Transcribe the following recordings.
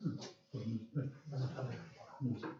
嗯，对嗯，那是他的，嗯。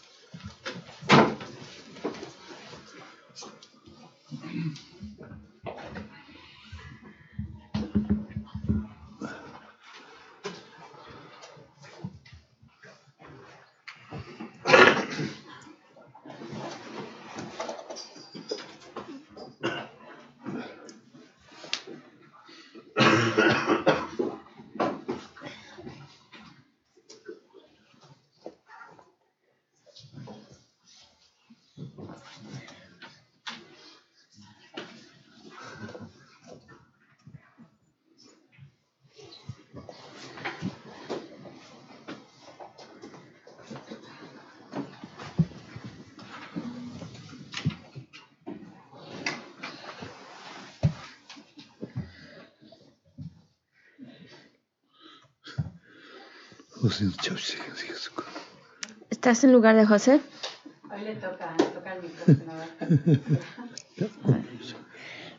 ¿Estás en lugar de José? Hoy le toca, toca el micrófono.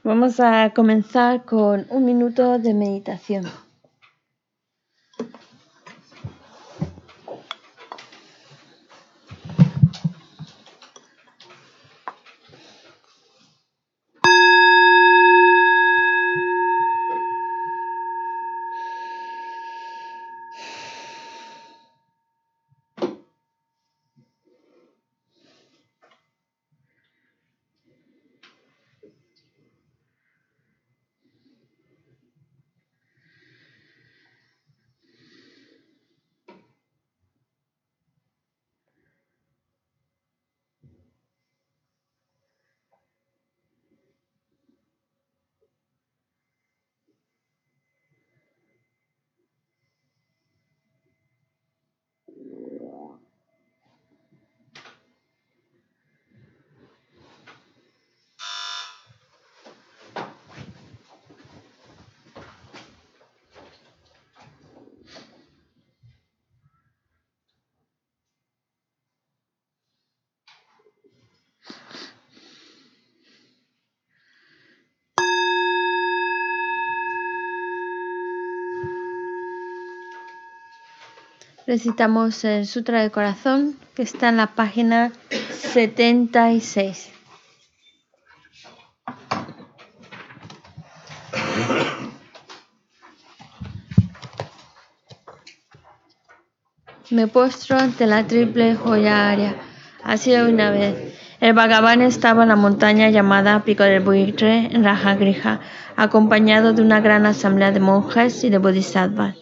Vamos a comenzar con un minuto de meditación. Recitamos el Sutra del Corazón que está en la página 76. Me postro ante la triple joya área. Así una vez. El Bhagavan estaba en la montaña llamada Pico del Buitre en Rajagrija, acompañado de una gran asamblea de monjes y de bodhisattvas.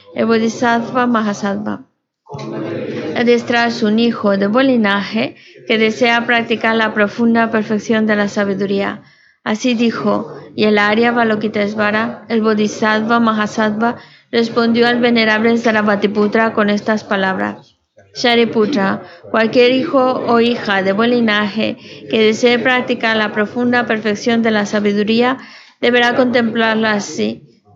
el Bodhisattva Mahasattva, detrás un hijo de buen linaje que desea practicar la profunda perfección de la sabiduría. Así dijo, y el Arya Balokitesvara, el Bodhisattva Mahasattva, respondió al venerable Sarabhatiputra con estas palabras. Shariputra, cualquier hijo o hija de buen linaje que desee practicar la profunda perfección de la sabiduría deberá contemplarla así,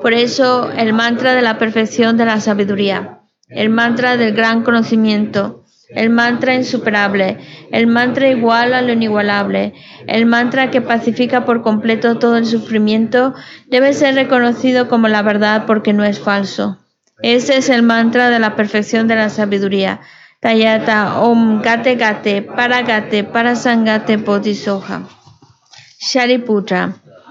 Por eso el mantra de la perfección de la sabiduría, el mantra del gran conocimiento, el mantra insuperable, el mantra igual a lo inigualable, el mantra que pacifica por completo todo el sufrimiento, debe ser reconocido como la verdad porque no es falso. Ese es el mantra de la perfección de la sabiduría, Tayata Om Gate Gate Paragate Parasangate Bodhisoha. Shariputra.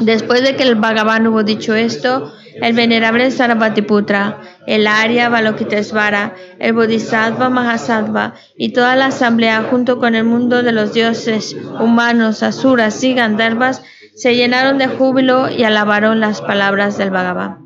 Después de que el Bhagavan hubo dicho esto, el venerable Sarabhatiputra, el Arya Balokitesvara, el Bodhisattva Mahasattva y toda la asamblea junto con el mundo de los dioses, humanos, asuras y gandharvas se llenaron de júbilo y alabaron las palabras del Bhagavan.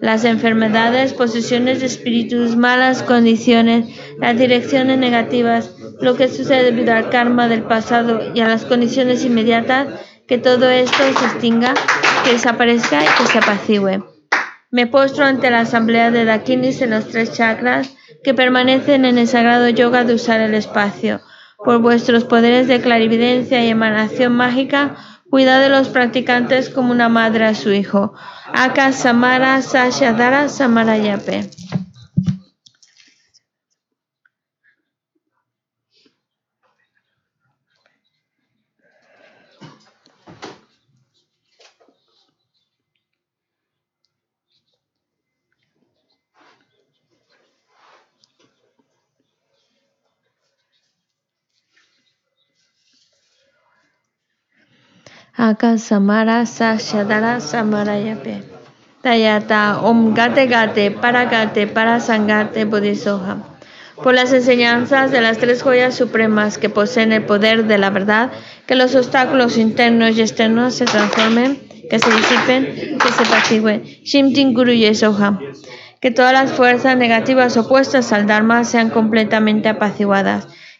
las enfermedades, posesiones de espíritus, malas condiciones, las direcciones negativas, lo que sucede debido al karma del pasado y a las condiciones inmediatas, que todo esto se extinga, que desaparezca y que se apacigüe. Me postro ante la asamblea de Dakinis en los tres chakras que permanecen en el sagrado yoga de usar el espacio. por vuestros poderes de clarividencia y emanación mágica, cuidad de los practicantes como una madre a su hijo. Aka Samara Sashadara Samarayape. Aka Samara Sashadara Samarayape. Tayata Om Gate Gate Para Gate Para Sangate Bodhisoha. Por las enseñanzas de las tres joyas supremas que poseen el poder de la verdad, que los obstáculos internos y externos se transformen, que se disipen, que se apacigüen. Shimtin Guru Yesoha. Que todas las fuerzas negativas opuestas al Dharma sean completamente apaciguadas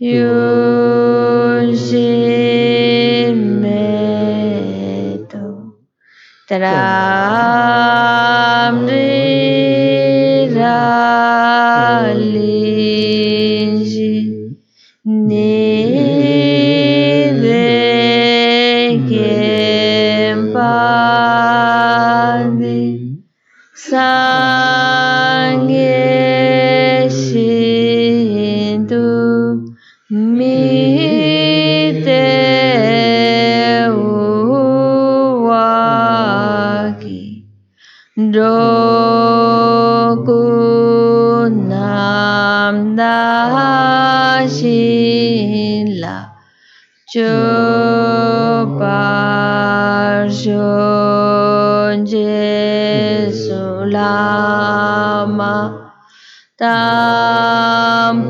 Use. tampakinam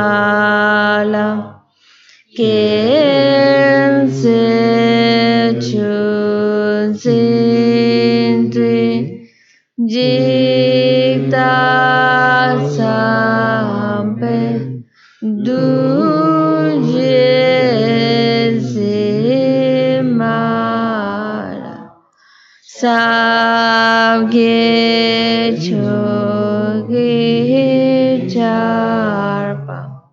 kichokukalam kinse chunsin tri jiktam Sabge Chogi Charpa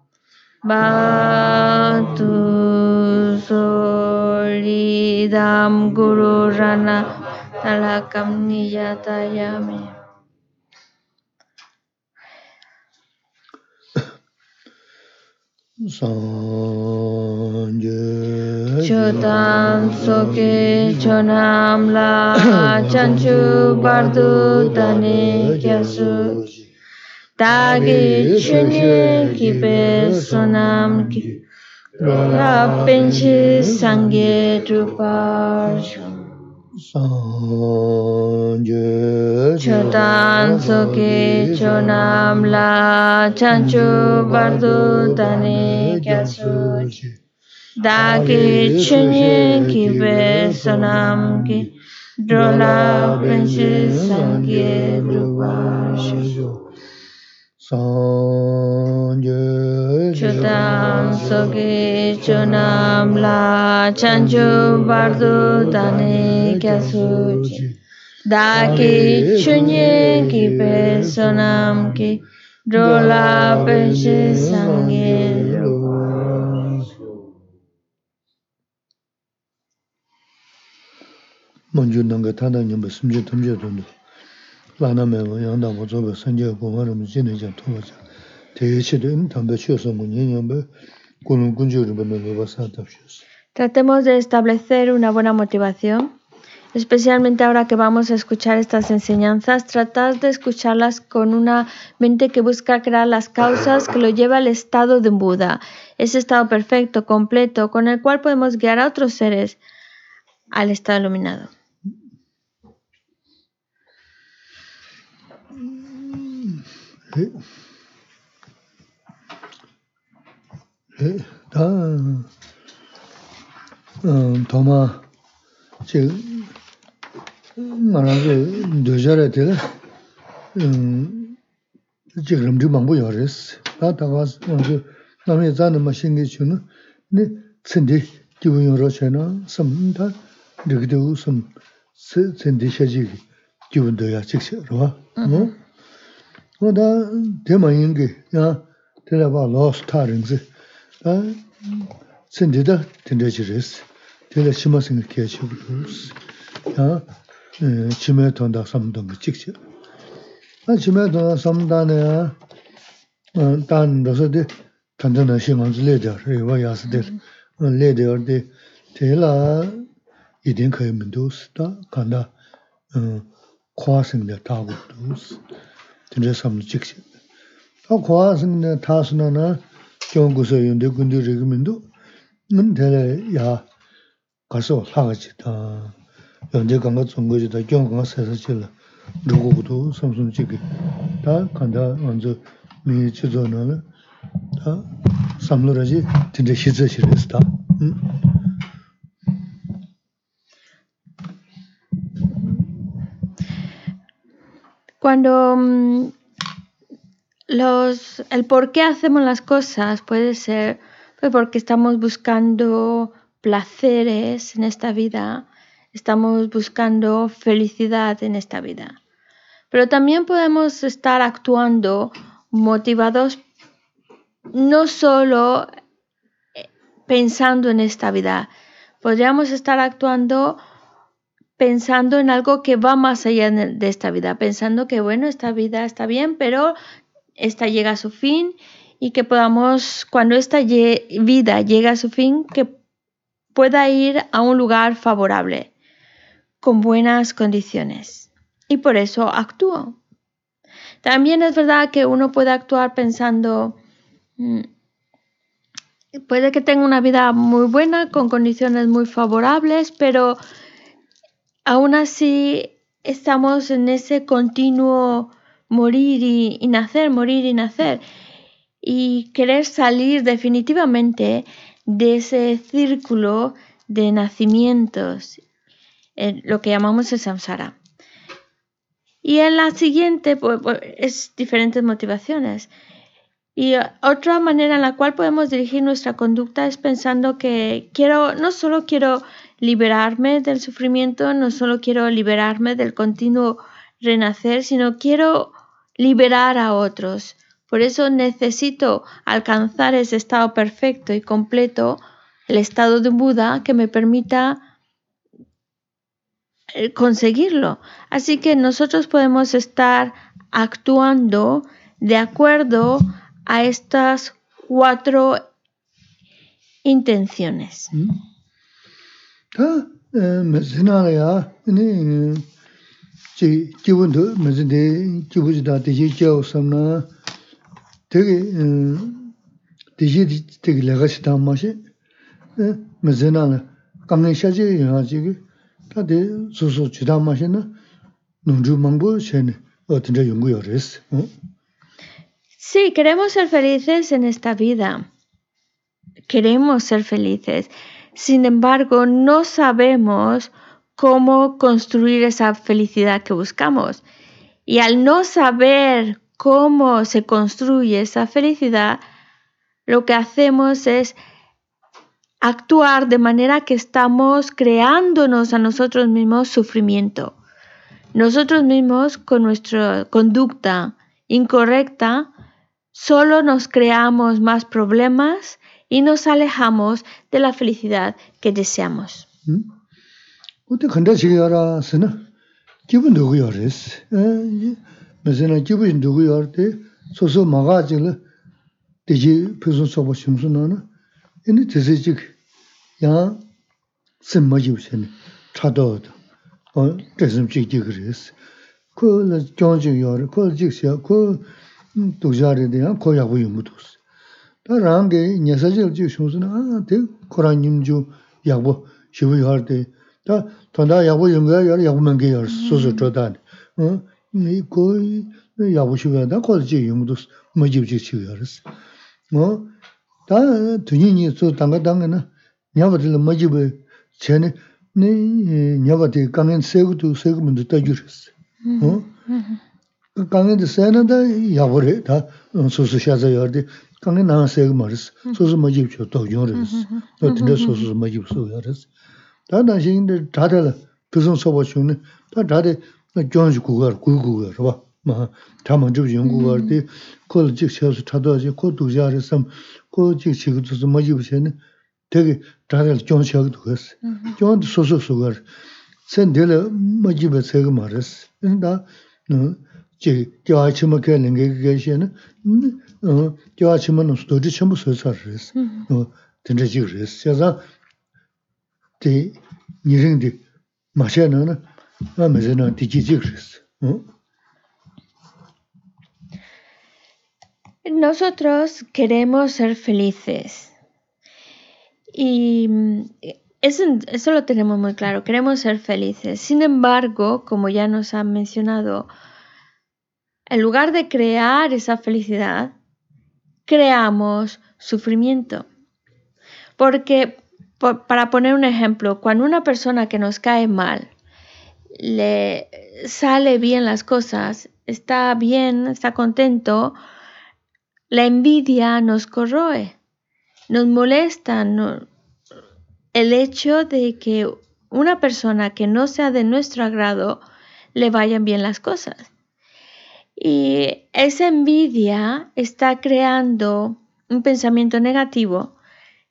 Batu Solidam Guru Rana Talakam Niyatayami. Sanje Chotam soke chonam la chanchu bardu dane kyasu Tagi chunye kipe sonam ki Rapenchi sangye druparshu Sanje Chotan soke chonam la chanchu bardu dane kyasu Da che chenye ki ve sanam ki drola penche sangye drupa shishyo. Sanje chodam soge chonam la chancho bardo dane kya suji. Dagi chenye ki ve sanam ki drola penche sangye drupa 먼저 난가 타다님 심지 탐제도 라나면 양다 뭐 저거 선제 공원을 지는 좀 도와줘. 대체도 담배 치워서 뭐 년년배 군은 군주를 보면 뭐 사답시었어. Tratemos de establecer una buena motivación, especialmente ahora que vamos a escuchar estas enseñanzas, tratad de escucharlas con una mente que busca crear las causas que lo lleva al estado de un Buda, ese estado perfecto, completo, con el cual podemos guiar a otros seres al estado iluminado. rē tā tōmā chī ngā rā rē dōjā rē tē chī rīm chī māngbō yā rē sī tā tā kā nā mē zā nā mā shīngi chū nā nē tsindē kī wē yō rā chē nā sām tā rī kī tē wū sām tsindē shē chī kī wē dō yā chī kī rā 셔지 기분도야 직접 봐. 뭐? 뭐다 대만인 게 야, 들어봐 로스 타링스. 아, 센데다 텐데지레스. 들어 심어서 계시고 그러스. 야, 에, 지메 돈다 삼던 거 직접. 아, 지메 돈다 삼다네. 어, 단 너서데 단단한 신앙 레더 레와 야스데. 어, 레더데 테라 이든 거의 문도스다. 간다. 어, 과생 근데 삼도 직시 또 고아스는 타스나나 경구서 연대 군대 레그민도 는 대래 야 가서 하가지다. 연대 간거 종거지다. 경구가 세서 질라 누구도 삼손 지기 다 간다. 먼저 미 지도는 다 삼로라지 진짜 희저시랬다. 응? Cuando mm, los, el por qué hacemos las cosas puede ser pues, porque estamos buscando placeres en esta vida, estamos buscando felicidad en esta vida. Pero también podemos estar actuando motivados no solo eh, pensando en esta vida, podríamos estar actuando pensando en algo que va más allá de esta vida, pensando que bueno, esta vida está bien, pero esta llega a su fin y que podamos, cuando esta vida llega a su fin, que pueda ir a un lugar favorable, con buenas condiciones. Y por eso actúo. También es verdad que uno puede actuar pensando, mm, puede que tenga una vida muy buena, con condiciones muy favorables, pero aún así estamos en ese continuo morir y, nacer, morir y nacer. Y querer salir definitivamente de ese círculo de nacimientos, lo que llamamos el samsara. Y en la siguiente pues, pues, es diferentes motivaciones. Y otra manera en la cual podemos dirigir nuestra conducta es pensando que quiero, no solo quiero liberarme del sufrimiento, no solo quiero liberarme del continuo renacer, sino quiero liberar a otros. Por eso necesito alcanzar ese estado perfecto y completo, el estado de Buda, que me permita eh, conseguirlo. Así que nosotros podemos estar actuando de acuerdo a estas cuatro intenciones. ¿Mm? Sí, queremos ser felices en esta vida. Queremos ser felices. Sin embargo, no sabemos cómo construir esa felicidad que buscamos. Y al no saber cómo se construye esa felicidad, lo que hacemos es actuar de manera que estamos creándonos a nosotros mismos sufrimiento. Nosotros mismos con nuestra conducta incorrecta solo nos creamos más problemas y nos alejamos de la felicidad que deseamos. tā rāngi nyasa chil chī shūnsu nā, tē Kurāng nim chū yāqbu shivu yār tē, tā tōndā yāqbu yunga yār yāqbu māngi yār sūsū chōdā nē, kō yāqbu shivu yār tā kōda chī yungu tūs mā jīv chī shivu yār sī. Tā tuñi nī tsū tānga tānga nā, nyāpa tila mā jīv chē nē, nyāpa tī kāngiān sēgu tū sēgu māndu tā jūr sī. Kāngiān tī sē nā tā yāqbu rē, tā sūsū shāsā yār tē, 강엔도 세는데 야버래 다 소소 샤자 여데 강엔 나 세고 말스 소소 뭐지죠 또 요르스 또 근데 소소 뭐지죠 요르스 다 나신데 다들 그선 소보 중에 다 다들 gyōnshī kūgār, kū kūgār, rwa, mā, tā māng chūp yōng kūgār, tī, kō lā jīk xēsū chādua jī, kō tūk jā rī sām, kō jīk chī kū tūsū mā jīb xē nī, tē kī tā rā gyōng xē kū tūgās, gyōng tī sō sō sō Nosotros queremos ser felices. Y eso, eso, lo tenemos muy claro, queremos ser felices. Sin embargo, como ya nos han mencionado, en lugar de crear esa felicidad, creamos sufrimiento. Porque, para poner un ejemplo, cuando una persona que nos cae mal, le sale bien las cosas, está bien, está contento, la envidia nos corroe, nos molesta el hecho de que una persona que no sea de nuestro agrado le vayan bien las cosas. Y esa envidia está creando un pensamiento negativo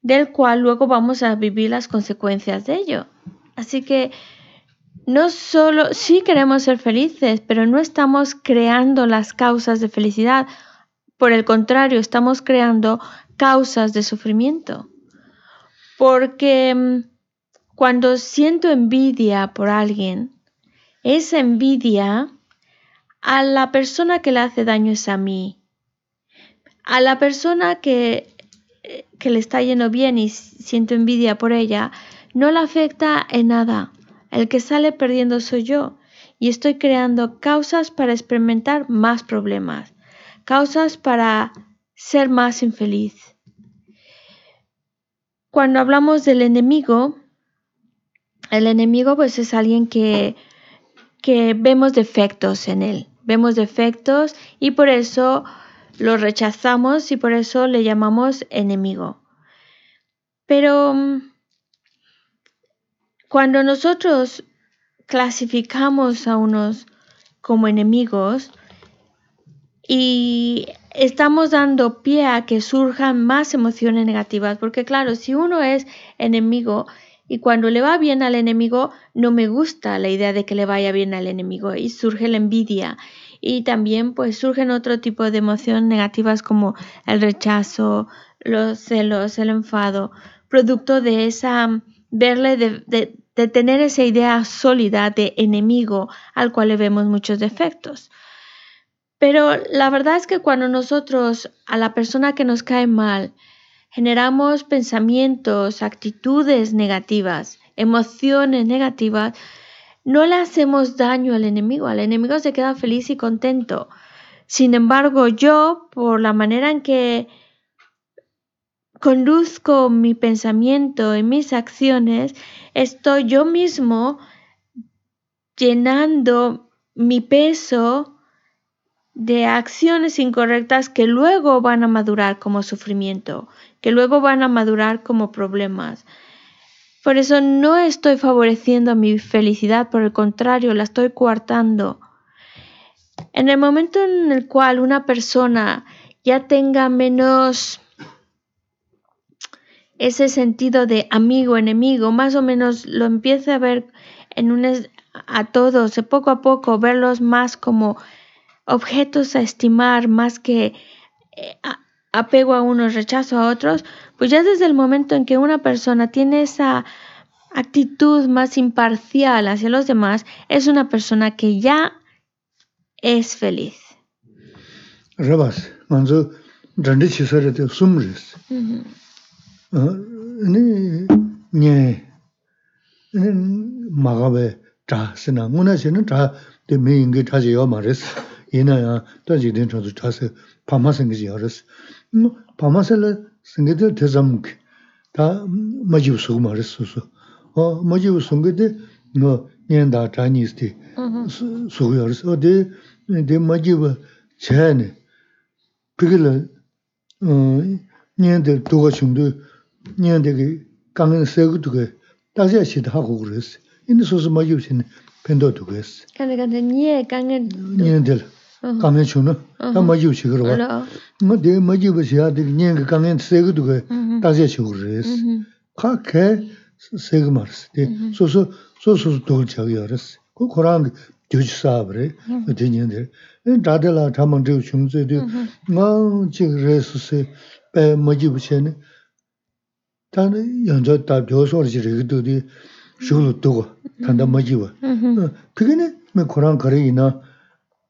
del cual luego vamos a vivir las consecuencias de ello. Así que no solo, sí queremos ser felices, pero no estamos creando las causas de felicidad. Por el contrario, estamos creando causas de sufrimiento. Porque mm, cuando siento envidia por alguien, esa envidia a la persona que le hace daño es a mí. A la persona que, eh, que le está yendo bien y siento envidia por ella, no la afecta en nada. El que sale perdiendo soy yo y estoy creando causas para experimentar más problemas, causas para ser más infeliz. Cuando hablamos del enemigo, el enemigo pues es alguien que, que vemos defectos en él, vemos defectos y por eso lo rechazamos y por eso le llamamos enemigo. Pero mm, cuando nosotros clasificamos a unos como enemigos y estamos dando pie a que surjan más emociones negativas, porque claro, si uno es enemigo y cuando le va bien al enemigo, no me gusta la idea de que le vaya bien al enemigo y surge la envidia y también pues surgen otro tipo de emociones negativas como el rechazo, los celos, el enfado, producto de esa verle de, tener esa idea sólida de enemigo al cual le vemos muchos defectos. Pero la verdad es que cuando nosotros a la persona que nos cae mal generamos pensamientos, actitudes negativas, emociones negativas, no le hacemos daño al enemigo, al enemigo se queda feliz y contento. Sin embargo, yo, por la manera en que conduzco mi pensamiento y mis acciones, estoy yo mismo llenando mi peso de acciones incorrectas que luego van a madurar como sufrimiento, que luego van a madurar como problemas. Por eso no estoy favoreciendo mi felicidad, por el contrario, la estoy coartando. En el momento en el cual una persona ya tenga menos ese sentido de amigo, enemigo, más o menos lo empiece a ver a todos, poco a poco, verlos más como objetos a estimar, más que eh, apego a unos, rechazo a otros, pues ya desde el momento en que una persona tiene esa actitud más imparcial hacia los demás, es una persona que ya es feliz. Rabas, manzo, de sumres. no pa ma se le sing de de zam ki ta ma ji su ma res su su o ma ji su nge de no nyen da cha ni sti su yo res o de de ma ji ba che ne pi ge le nyen de du ga chung de nyen de ge gang se gu du ge da jia xi da gu res ina su su ma ji sin pendo du ge Kante kante nye kange nyen de 강에 주는 다 맞이 오시 그러 봐. 뭐내 맞이 보시야 되 년 강 kāngiā chūna, tā mājīw chīgir wā. Mā tē mājīw bā chīyā tē nyēn kā kāngiā sēgā tu kā tāsiā chīgur rēs. Kā kā sēgā mā rēs, tē sō sō sō sō sō tōgā chāgā yā rēs. Kō Khurāṋ gyōchī sāb rē, tē nyēn tē. Tā tē lā tā māng tē chūng tsē tē, ngā chīg rēs sē bē mājīw bā chē nē, tā nē yāng chā tā byō sō rā chī rē kā tō tē shūg lō tōgā, tā ndā mājīw bā. Tē kā nē, mē Khurāṋ kā rē yī nā,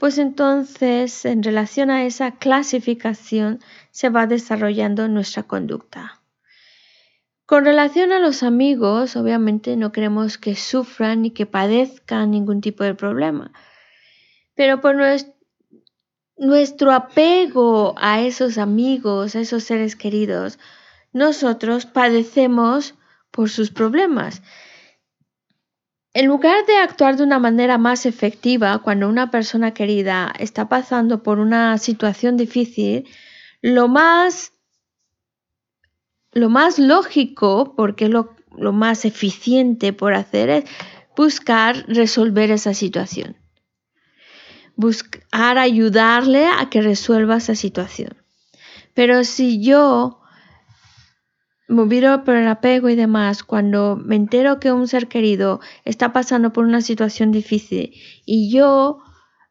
pues entonces en relación a esa clasificación se va desarrollando nuestra conducta. Con relación a los amigos, obviamente no queremos que sufran ni que padezcan ningún tipo de problema, pero por nuestro apego a esos amigos, a esos seres queridos, nosotros padecemos por sus problemas. En lugar de actuar de una manera más efectiva cuando una persona querida está pasando por una situación difícil, lo más, lo más lógico, porque es lo, lo más eficiente por hacer, es buscar resolver esa situación. Buscar ayudarle a que resuelva esa situación. Pero si yo movido por el apego y demás, cuando me entero que un ser querido está pasando por una situación difícil. Y yo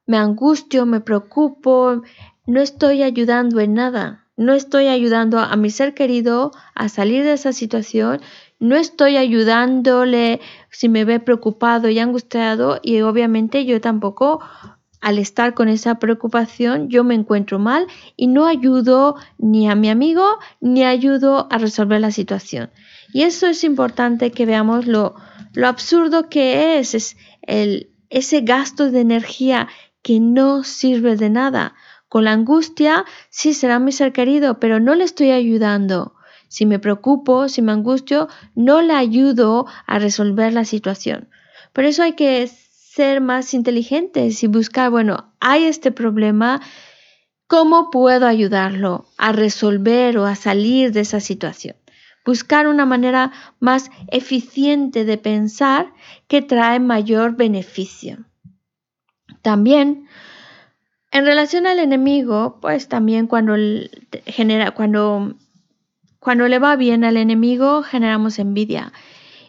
me angustio, me preocupo, no estoy ayudando en nada, no estoy ayudando a mi ser querido a salir de esa situación, no estoy ayudándole si me ve preocupado y angustiado y obviamente yo tampoco al estar con esa preocupación yo me encuentro mal y no ayudo ni a mi amigo ni ayudo a resolver la situación. Y eso es importante que veamos lo, absurdo que es, es ese gasto de energía que no sirve de nada. Con la angustia, sí será mi ser querido, pero no le estoy ayudando. Si me preocupo, si me angustio, no le ayudo a resolver la situación. Por eso hay que ser más inteligentes y buscar, bueno, hay este problema, ¿cómo puedo ayudarlo a resolver o a salir de esa situación? Buscar una manera más eficiente de pensar que trae mayor beneficio. También, en relación al enemigo, pues también cuando, genera, cuando, cuando le va bien al enemigo generamos envidia.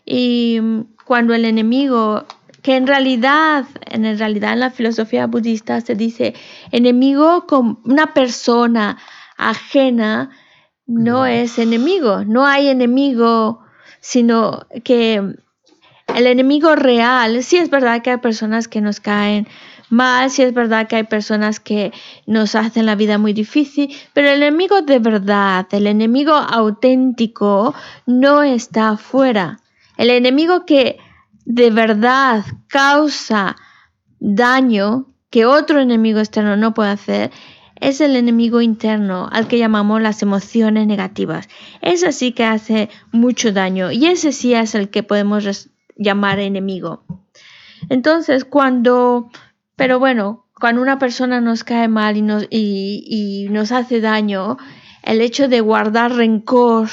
Y cuando el enemigo que en realidad, en realidad en la filosofía budista se dice enemigo con una persona ajena no es enemigo, no hay enemigo, sino que el enemigo real, sí es verdad que hay personas que nos caen mal, sí es verdad que hay personas que nos hacen la vida muy difícil, pero el enemigo de verdad, el enemigo auténtico no está afuera. El enemigo que de verdad causa daño que otro enemigo externo no puede hacer, es el enemigo interno al que llamamos las emociones negativas. Ese sí que hace mucho daño y ese sí es el que podemos llamar enemigo. Entonces, cuando, pero bueno, cuando una persona nos cae mal y nos, y nos hace daño, el hecho de guardar rencor,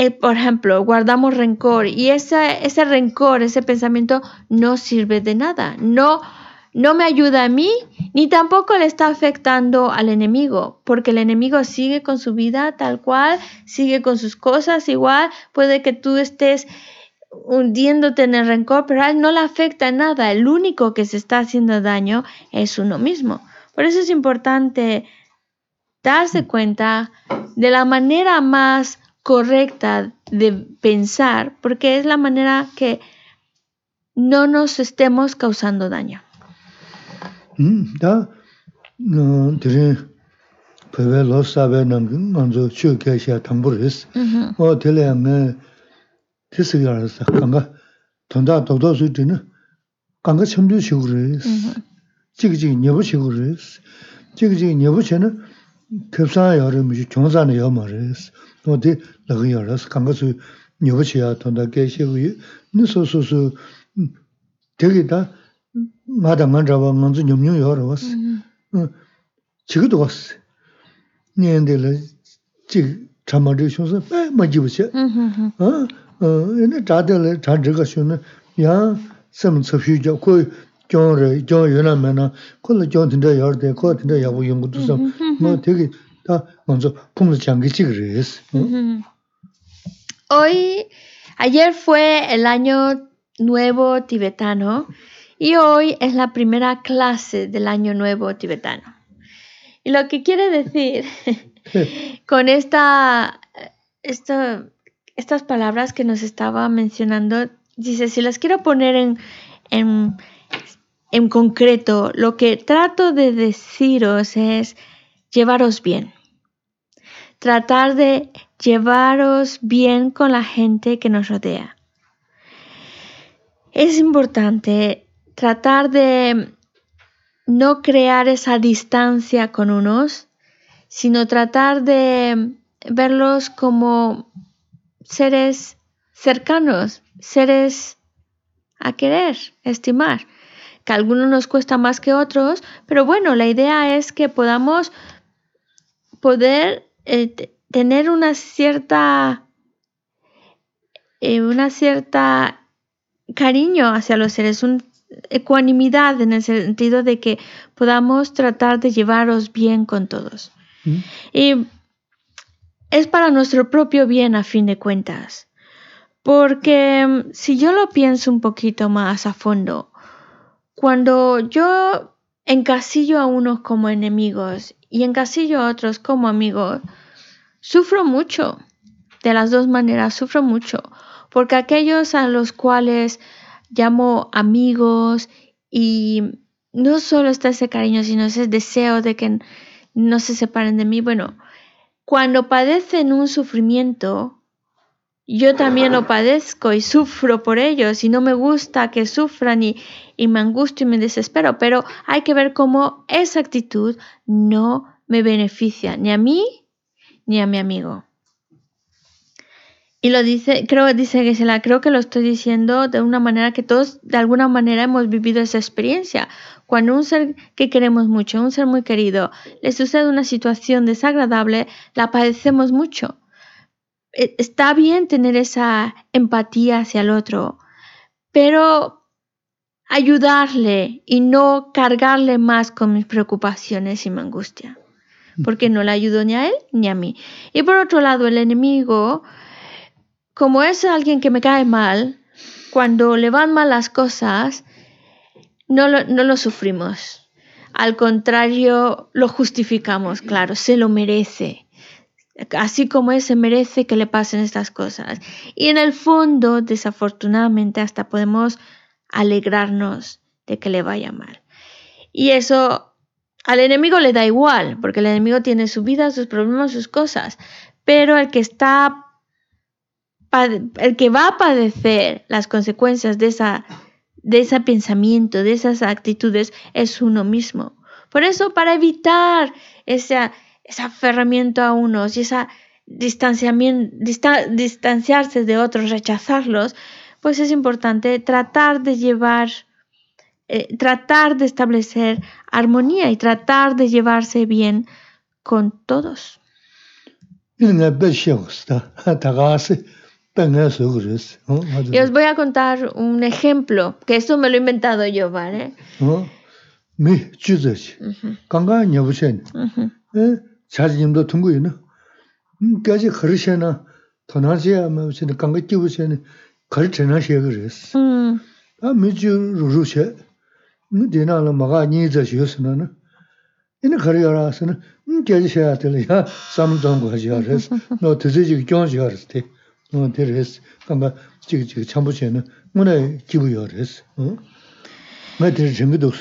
eh, por ejemplo, guardamos rencor y ese, ese rencor, ese pensamiento no sirve de nada, no, no me ayuda a mí ni tampoco le está afectando al enemigo, porque el enemigo sigue con su vida tal cual, sigue con sus cosas igual, puede que tú estés hundiéndote en el rencor, pero a él no le afecta nada. El único que se está haciendo daño es uno mismo. Por eso es importante darse cuenta de la manera más correcta de pensar porque es la manera que no nos estemos causando daño. No, lo 그지 녀부 식으로스. 지그지 녀부체는 급사 여름이 종산의 여머스. 어디 나가 열어서 강가수 녀부치야 돈다 계시고요. 니소소소 되게다 마당만 잡아 먼저 냠냠 열어왔어. ujú, 응. 지금도 왔어. 년들을 지 참아들 쇼서 에 맞지부세. ujú, ujú. 어? 어, 얘네 다들 다 저거 쇼는 야 섬섭히죠. 그 교를 교 연하면은 그걸 교든데 열대 거든데 야고 연구도 좀 뭐, 되게 다 먼저 풍을 장기지 그랬어. 응? Ujú. Hoy, ayer fue el año nuevo tibetano y hoy es la primera clase del año nuevo tibetano. Y lo que quiere decir con esta, esta- estas palabras que nos estaba mencionando, dice, si las quiero poner en, en, en concreto, lo que trato de deciros es llevaros bien. Tratar de llevaros bien con la gente que nos rodea. Es importante tratar de no crear esa distancia con unos, sino tratar de verlos como seres cercanos, seres a querer, estimar, que a algunos nos cuesta más que otros, pero bueno, la idea es que podamos poder eh, te- tener una cierta eh, una cierta cariño hacia los seres, una ecuanimidad en el sentido de que podamos tratar de llevaros bien con todos. 응? Y es para nuestro propio bien a fin de cuentas. Porque mm, si yo lo pienso un poquito más a fondo, cuando yo encasillo a unos como enemigos y encasillo a otros como amigos, sufro mucho. De las dos maneras, sufro mucho. Porque aquellos a los cuales llamo amigos y no solo está ese cariño, sino ese deseo de que no se separen de mí, bueno, cuando padecen un sufrimiento, yo también lo padezco y sufro por ellos y no me gusta que sufran y, y me angustio y me desespero, pero hay que ver cómo esa actitud no me beneficia ni a mí ni a mi amigo. Y lo dice, creo, dice Gisela, creo que lo estoy diciendo de una manera que todos de alguna manera hemos vivido esa experiencia. Cuando un ser que queremos mucho, un ser muy querido, le sucede una situación desagradable, la padecemos mucho. E- Está bien tener esa empatía hacia el otro, pero ayudarle y no cargarle más con mis preocupaciones y mi angustia, porque no le ayudo ni a él ni a mí. Y por otro lado, el enemigo, como es alguien que me cae mal, cuando le van mal las cosas, no lo, no lo sufrimos. Al contrario, lo justificamos, claro, se lo merece. Así como él se merece que le pasen estas cosas. Y en el fondo, desafortunadamente, hasta podemos alegrarnos de que le vaya mal. Y eso al enemigo le da igual, porque el enemigo tiene su vida, sus problemas, sus cosas. Pero el que está el que va a padecer las consecuencias de esa de ese pensamiento, de esas actitudes, es uno mismo. Por eso, para evitar ese, ese aferramiento a unos y esa distanciamiento, dista- distanciarse de otros, rechazarlos, pues es importante tratar de llevar, eh, tratar de establecer armonía y tratar de llevarse bien con todos. Y os voy a contar un ejemplo, que esto me lo he inventado yo, ¿vale? Uh -huh. Uh -huh.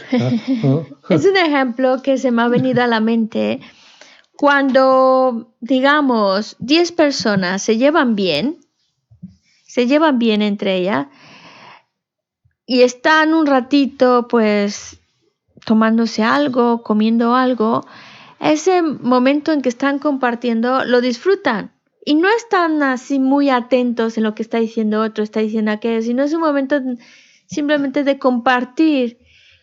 Es un ejemplo que se me ha venido a la mente. Cuando, digamos, 10 personas se llevan bien, se llevan bien entre ellas, y están un ratito, pues, tomándose algo, comiendo algo, ese momento en que están compartiendo lo disfrutan y no están así muy atentos en lo que está diciendo otro, está diciendo aquello, sino es un momento simplemente de compartir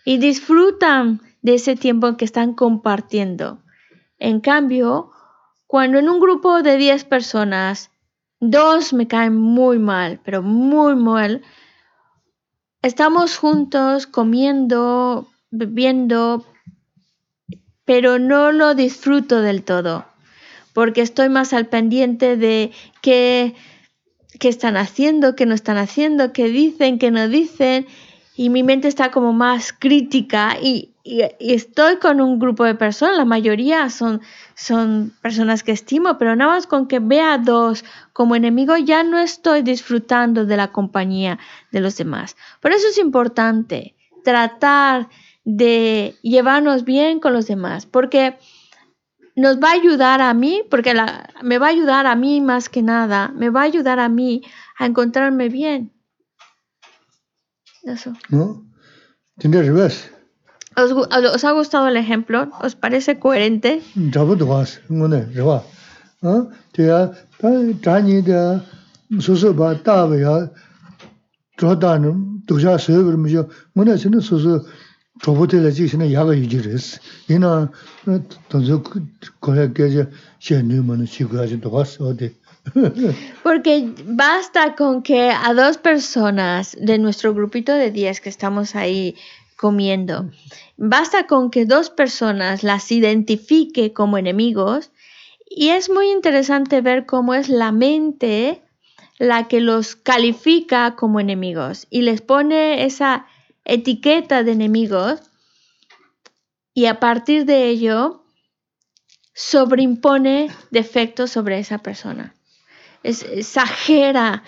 y disfrutan de ese tiempo en que están compartiendo. En cambio, cuando en un grupo de 10 personas, dos me caen muy mal, pero muy mal, estamos juntos comiendo, bebiendo, pero no lo disfruto del todo, porque estoy más al pendiente de qué, qué están haciendo, qué no están haciendo, qué dicen, qué no dicen, y mi mente está como más crítica y, y- estoy con un grupo de personas, la mayoría son, son personas que estimo, pero nada más con que vea dos como enemigo ya no estoy disfrutando de la compañía de los demás. Por eso es importante tratar de llevarnos bien con los demás, porque nos va a ayudar a mí, porque la- me va a ayudar a mí más que nada, me va a ayudar a mí a encontrarme bien. Eso. Ribes. ¿Os, os ha gustado el ejemplo? ¿Os parece coherente? Dhuwas, ode. Porque basta con que a dos personas de nuestro grupito de 10 que estamos ahí comiendo, basta con que dos personas las identifique como enemigos y es muy interesante ver cómo es la mente la que los califica como enemigos y les pone esa etiqueta de enemigos y a partir de ello sobreimpone defectos sobre esa persona. Es- exagera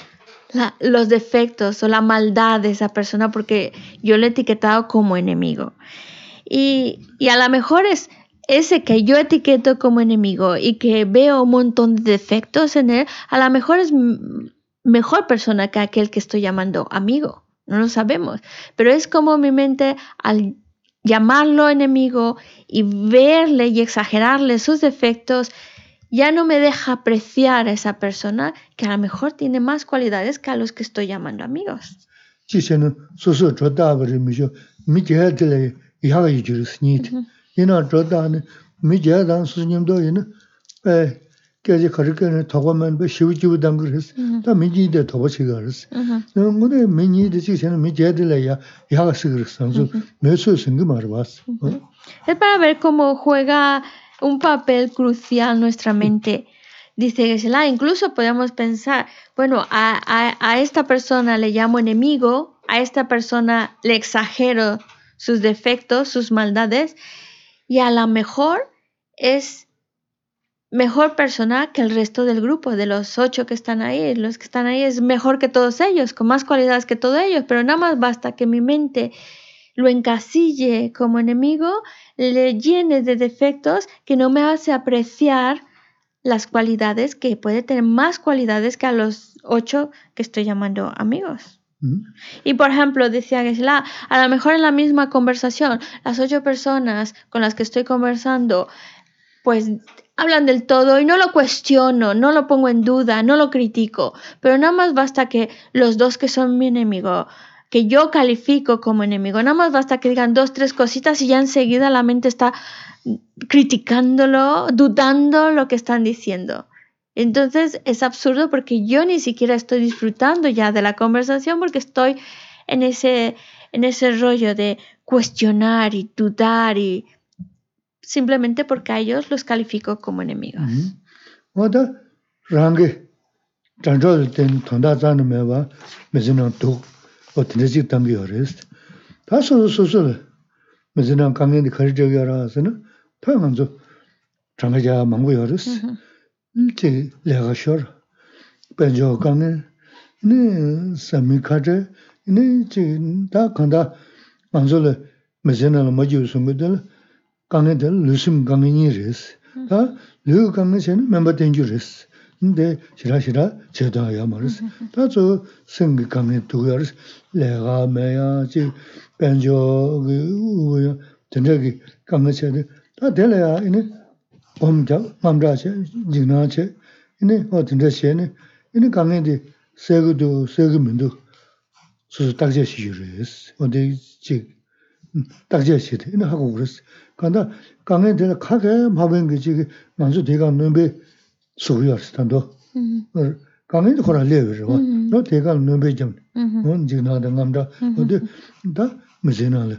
los defectos o la maldad de esa persona porque yo le he etiquetado como enemigo. Y, y a lo mejor es ese que yo etiqueto como enemigo y que veo un montón de defectos en él, a lo mejor es mejor persona que aquel que estoy llamando amigo. No lo sabemos. Pero es como mi mente al llamarlo enemigo y verle y exagerarle sus defectos, ya no me deja apreciar a esa persona que a lo mejor tiene más cualidades que a los que estoy llamando amigos. Es para ver cómo juega un papel crucial nuestra mente. Dice Geshe-la, incluso podemos pensar, bueno, a, a- a esta persona le llamo enemigo, a esta persona le exagero sus defectos, sus maldades, y a lo mejor es mejor persona que el resto del grupo, de los ocho que están ahí, los que están ahí es mejor que todos ellos, con más cualidades que todos ellos, pero nada más basta que mi mente lo encasille como enemigo, le llene de defectos que no me hace apreciar las cualidades que puede tener más cualidades que a los ocho que estoy llamando amigos. Y por ejemplo, decía Geshe-la, a lo mejor en la misma conversación, las ocho personas con las que estoy conversando, pues hablan del todo y no lo cuestiono, no lo pongo en duda, no lo critico, pero nada más basta que los dos que son mi enemigo, que yo califico como enemigo, nada más basta que digan dos, tres cositas y ya enseguida la mente está criticándolo, dudando lo que están diciendo. Entonces es absurdo porque yo ni siquiera estoy disfrutando ya de la conversación porque estoy en ese, en ese rollo de cuestionar y dudar y simplemente porque a ellos los califico como enemigos. Wada rangi 장조 된 통다 자는 매바 메즈나 도 어떻게 담기 어레스 다 소소소 메즈나 강연이 거저겨라서는 다 먼저 장가자 망고 어레스 이제 내가 쇼 벤조 강연 네 사미카제 네 지금 다 간다 먼저를 메즈나를 뭐지 무슨 것들 강연들 루심 강연이레스 다 르 강연은 멤버 된주레스 근데 시라 시라 제다야 말스 다저 생기 강에 두여스 내가 매야지 벤조 그 우야 전적이 강에서도 다 될래야 이네 범자 맘자체 지나체 이네 어딘데 시에네 이네 강에디 세고도 세고면도 수 딱제 시주레스 어디 지 딱제 시대 이네 하고 그랬어 간다 강에 들 가게 마변 그 지금 만수 대가 넘베 소리였어 단도 강에 거라 레버와 너 대가 넘베 좀 뭔, 지나다 남다 어디 다 메제나래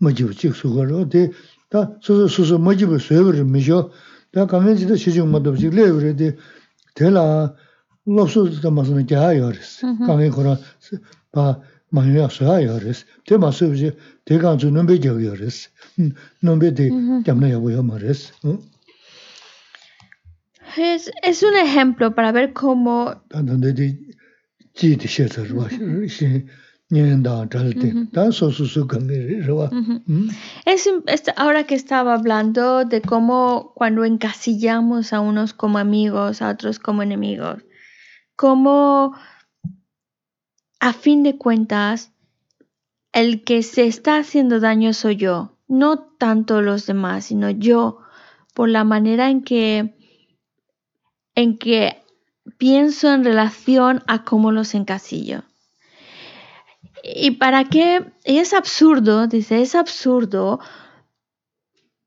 뭐지 지 수거로 대 다, 소소 소소 뭐지 쇠버리 미죠 다 강에 지도 시중 뭐도 지 레버데 대라 로소도 마스는 자요스 강에 거라 바 마녀야 쇠야요스 대 마스지 대가 주 넘베 저요스 넘베 대 잡나 여보요 말스 응 Es, es un ejemplo para ver cómo... Ahora que estaba hablando de cómo cuando encasillamos a unos como amigos, a otros como enemigos, cómo a fin de cuentas el que se está haciendo daño soy yo, no tanto los demás, sino yo, por la manera en que en que pienso en relación a cómo los encasillo. ¿Y para qué? Es absurdo, dice, es absurdo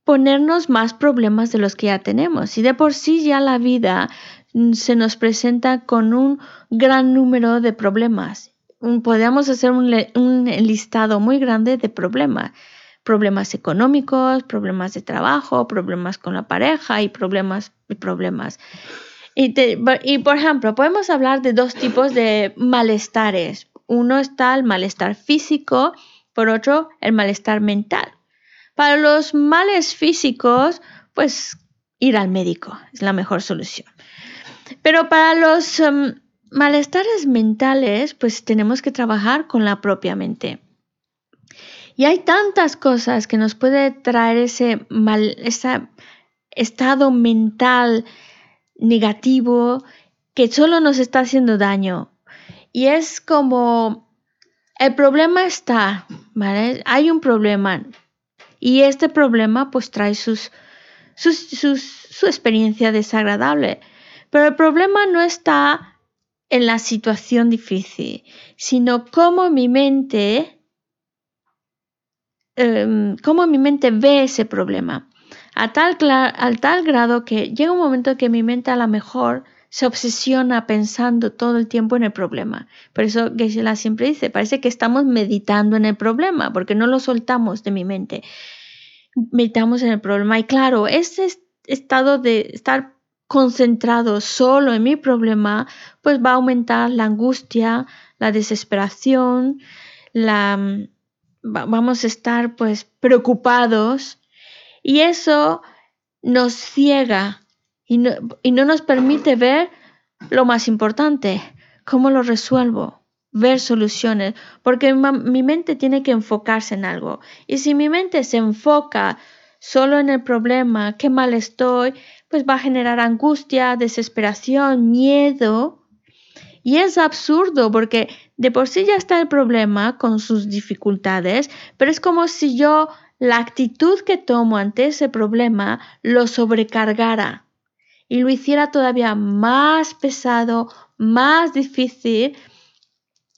ponernos más problemas de los que ya tenemos. Y de por sí ya la vida mm, se nos presenta con un gran número de problemas. Podríamos hacer un, un listado muy grande de problemas. Problemas económicos, problemas de trabajo, problemas con la pareja y problemas y problemas. Y, por ejemplo, podemos hablar de dos tipos de malestares. Uno está el malestar físico, por otro el malestar mental. Para los males físicos, pues ir al médico es la mejor solución. Pero para los em, malestares mentales, pues tenemos que trabajar con la propia mente. Y hay tantas cosas que nos puede traer ese mal, ese estado mental negativo que solo nos está haciendo daño. Y es como el problema está, ¿vale? Hay un problema. Y este problema pues trae sus, sus, su experiencia desagradable. Pero el problema no está en la situación difícil, sino cómo mi mente, em, cómo mi mente ve ese problema. A tal, al tal grado que llega un momento que mi mente a lo mejor se obsesiona pensando todo el tiempo en el problema. Por eso Geshe-la siempre dice, parece que estamos meditando en el problema, porque no lo soltamos de mi mente. Meditamos en el problema. Y claro, ese es- estado de estar concentrado solo en mi problema, pues va a aumentar la angustia, la desesperación, la, mm, va- vamos a estar pues preocupados y eso nos ciega y no, y no nos permite ver lo más importante, cómo lo resuelvo, ver soluciones, porque ma- mi mente tiene que enfocarse en algo. Y si mi mente se enfoca solo en el problema, qué mal estoy, pues va a generar angustia, desesperación, miedo. Y es absurdo porque de por sí ya está el problema con sus dificultades, pero es como si yo la actitud que tomo ante ese problema lo sobrecargara y lo hiciera todavía más pesado, más difícil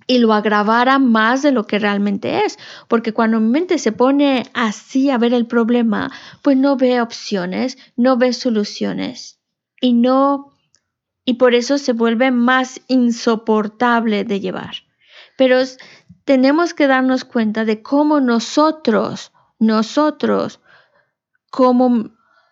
y lo agravara más de lo que realmente es. Porque cuando mi mente se pone así a ver el problema, pues no ve opciones, no ve soluciones y no y por eso se vuelve más insoportable de llevar. Pero tenemos que darnos cuenta de cómo nosotros, nosotros, como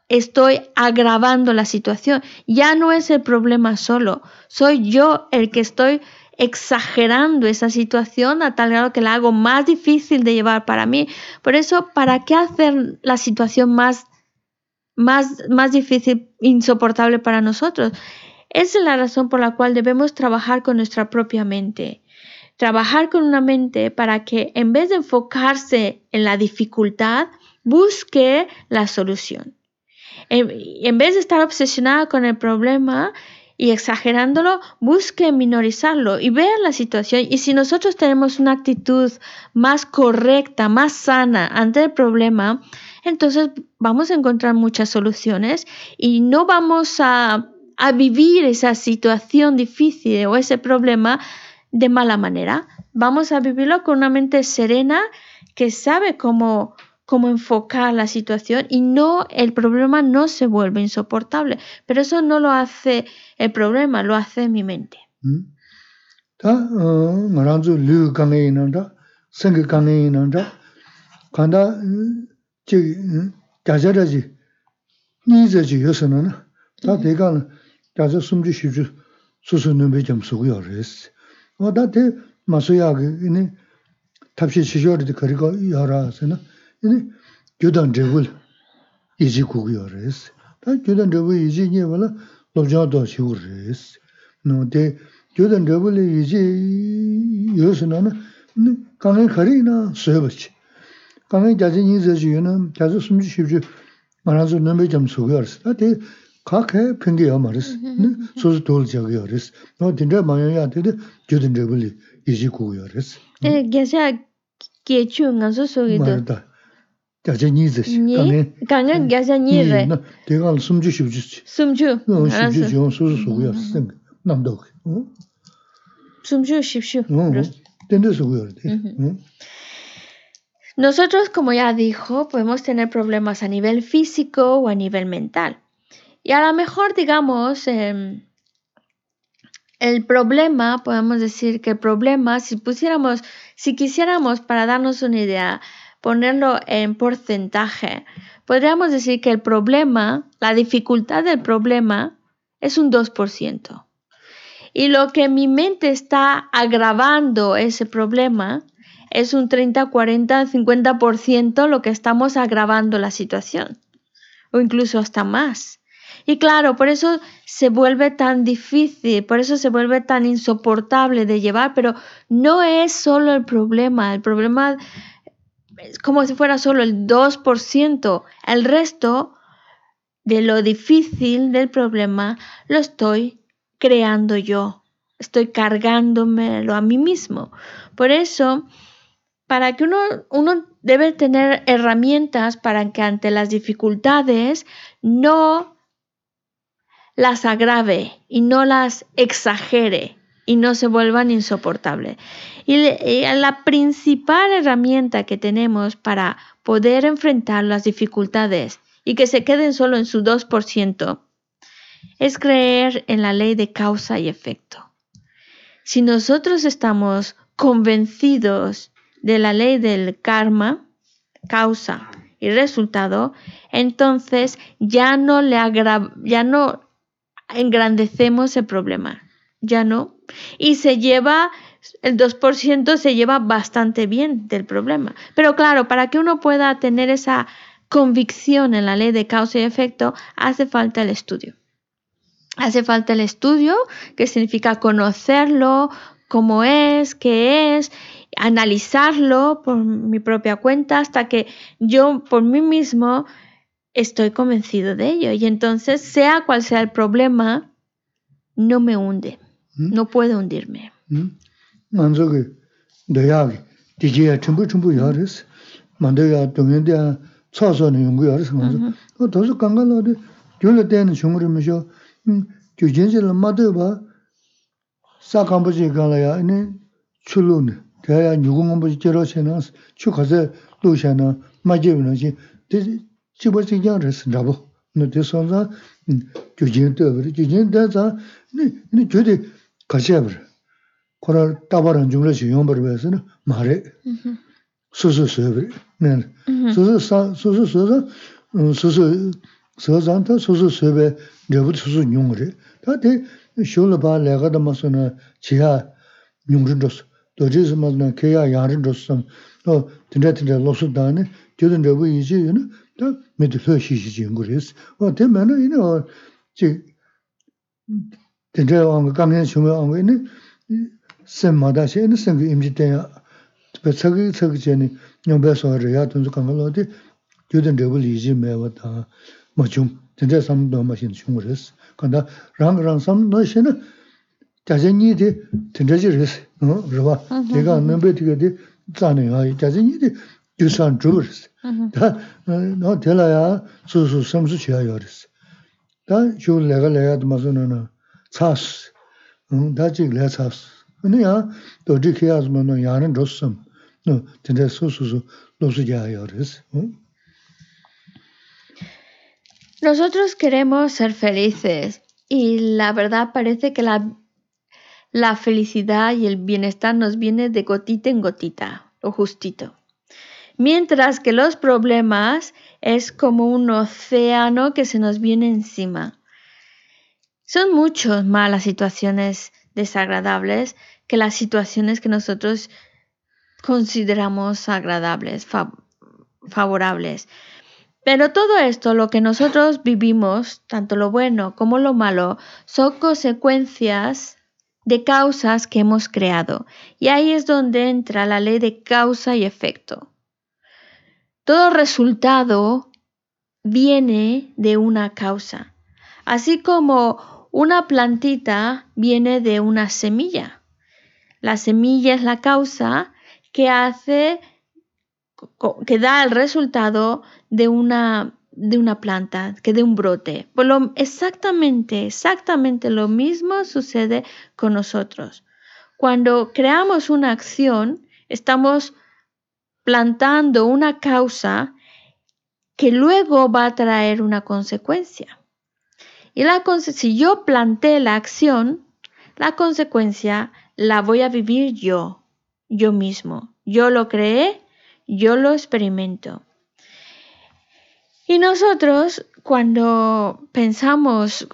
estoy agravando la situación. Ya no es el problema solo, soy yo el que estoy exagerando esa situación a tal grado que la hago más difícil de llevar para mí. Por eso, ¿para qué hacer la situación más, más, más difícil, insoportable para nosotros? Esa es la razón por la cual debemos trabajar con nuestra propia mente. Trabajar con una mente para que en vez de enfocarse en la dificultad, busque la solución. En, vez de estar obsesionada con el problema y exagerándolo, busque minorizarlo y ver la situación. Y si nosotros tenemos una actitud más correcta, más sana ante el problema, entonces vamos a encontrar muchas soluciones y no vamos a a vivir esa situación difícil o ese problema de mala manera. Vamos a vivirlo con una mente serena que sabe cómo, cómo enfocar la situación y no el problema no se vuelve insoportable. Pero eso no lo hace el problema, lo hace mi mente. sūsū nūmbē sūgu yā rēs. 어다 테 마소야기 이니 탑시 시절도 그리고 여라서는 이니 교단 제불 이지 구기어레스 다 교단 제불 이지니 몰라 롭자도 시우레스 노데 교단 제불 이지 요스나는 강에 거리나 소여버치 강에 자진이 저주는 자주 숨지 쉽지 말아서 넘어 좀 속여서 다 카케 핑게 말이스 소소 돌자고 요리스 너 딘데 마야야 되데 교든 저블리 이지고 요리스 에 게샤 게추가 소소기도 맞다 자제 니즈 강에 강에 게샤 니레 내가 숨주 쉬지 숨주 어 쉬지 좀 소소 소고야 생 남도 어 숨주 쉽슈 딘데 소고야 응 Nosotros, como ya dijo, podemos tener problemas a nivel físico o a nivel mental. Y a lo mejor, digamos, em, el problema, podemos decir que el problema, si pusiéramos, si quisiéramos, para darnos una idea, ponerlo en porcentaje, podríamos decir que el problema, la dificultad del problema es un 2%. Y lo que mi mente está agravando ese problema es un 30, 40, 50% lo que estamos agravando la situación. O incluso hasta más. Y claro, por eso se vuelve tan difícil, por eso se vuelve tan insoportable de llevar, pero no es solo el problema, el problema es como si fuera solo el 2%, el resto de lo difícil del problema lo estoy creando yo, estoy cargándomelo a mí mismo. Por eso, para que uno, uno debe tener herramientas para que ante las dificultades no las agrave y no las exagere y no se vuelvan insoportables. Y, la principal herramienta que tenemos para poder enfrentar las dificultades y que se queden solo en su 2% es creer en la ley de causa y efecto. Si nosotros estamos convencidos de la ley del karma, causa y resultado, entonces ya no le ya no engrandecemos el problema. Ya no. Y se lleva, el 2% se lleva bastante bien del problema. Pero claro, para que uno pueda tener esa convicción en la ley de causa y efecto, hace falta el estudio. Hace falta el estudio, que significa conocerlo, cómo es, qué es, analizarlo por mi propia cuenta hasta que yo por mí mismo estoy convencido de ello. Y entonces, sea cual sea el problema, no me hunde, ¿Mm? no puede hundirme. chiba chikyaan resi rabu. Nā tē sōnsa gyōjīn tēwari, gyōjīn tēsā nī gyōdi kachabari. Korā tabarān jōnglā shī yōmbari bēsi nā mārē. Sūsū sōyabari. Sūsū sōsā, sūsū sōsā tā sūsū sōyabari rabu sūsū nyōngari. Tā tē shōla bā lēgā tā mā sō nā chiyā nyōngri ndōs. Dōjī sō mā sō nā kēyā yāngri ndōs sō. Tō tindā tindā lōsū tā nā gyodon rabu iji yun, da midi lo shishi jingu res. Wa ten mena yun wa, chi, tenze wang gangen shungwa wang yun, sen mada she, yun sen ki imji tenya, pe tsagi tsagi cheni, nyongbe soha re ya tunzu kanga lo di, gyodon rabu iji mewa ta ma chung, tenze samdo ma shin shungu res. Kanda rang rang samdo she na, jaze nyi di tenze ji res, rwa, diga nambe diga di, zani ya, jaze nyi di, Nosotros queremos ser felices y la verdad parece que la, la felicidad y el bienestar nos viene de gotita en gotita, lo justito. Mientras que los problemas es como un océano que se nos viene encima. Son muchos más las situaciones desagradables que las situaciones que nosotros consideramos agradables, favorables. Pero todo esto, lo que nosotros vivimos, tanto lo bueno como lo malo, son consecuencias de causas que hemos creado. Y ahí es donde entra la ley de causa y efecto. Todo resultado viene de una causa, así como una plantita viene de una semilla. La semilla es la causa que hace que da el resultado de una, de una planta, que de un brote. Pues lo, exactamente, exactamente lo mismo sucede con nosotros. Cuando creamos una acción, estamos plantando una causa que luego va a traer una consecuencia. Y la, si yo planté la acción, la consecuencia la voy a vivir yo, yo mismo. Yo lo creé, yo lo experimento. Y nosotros cuando pensamos,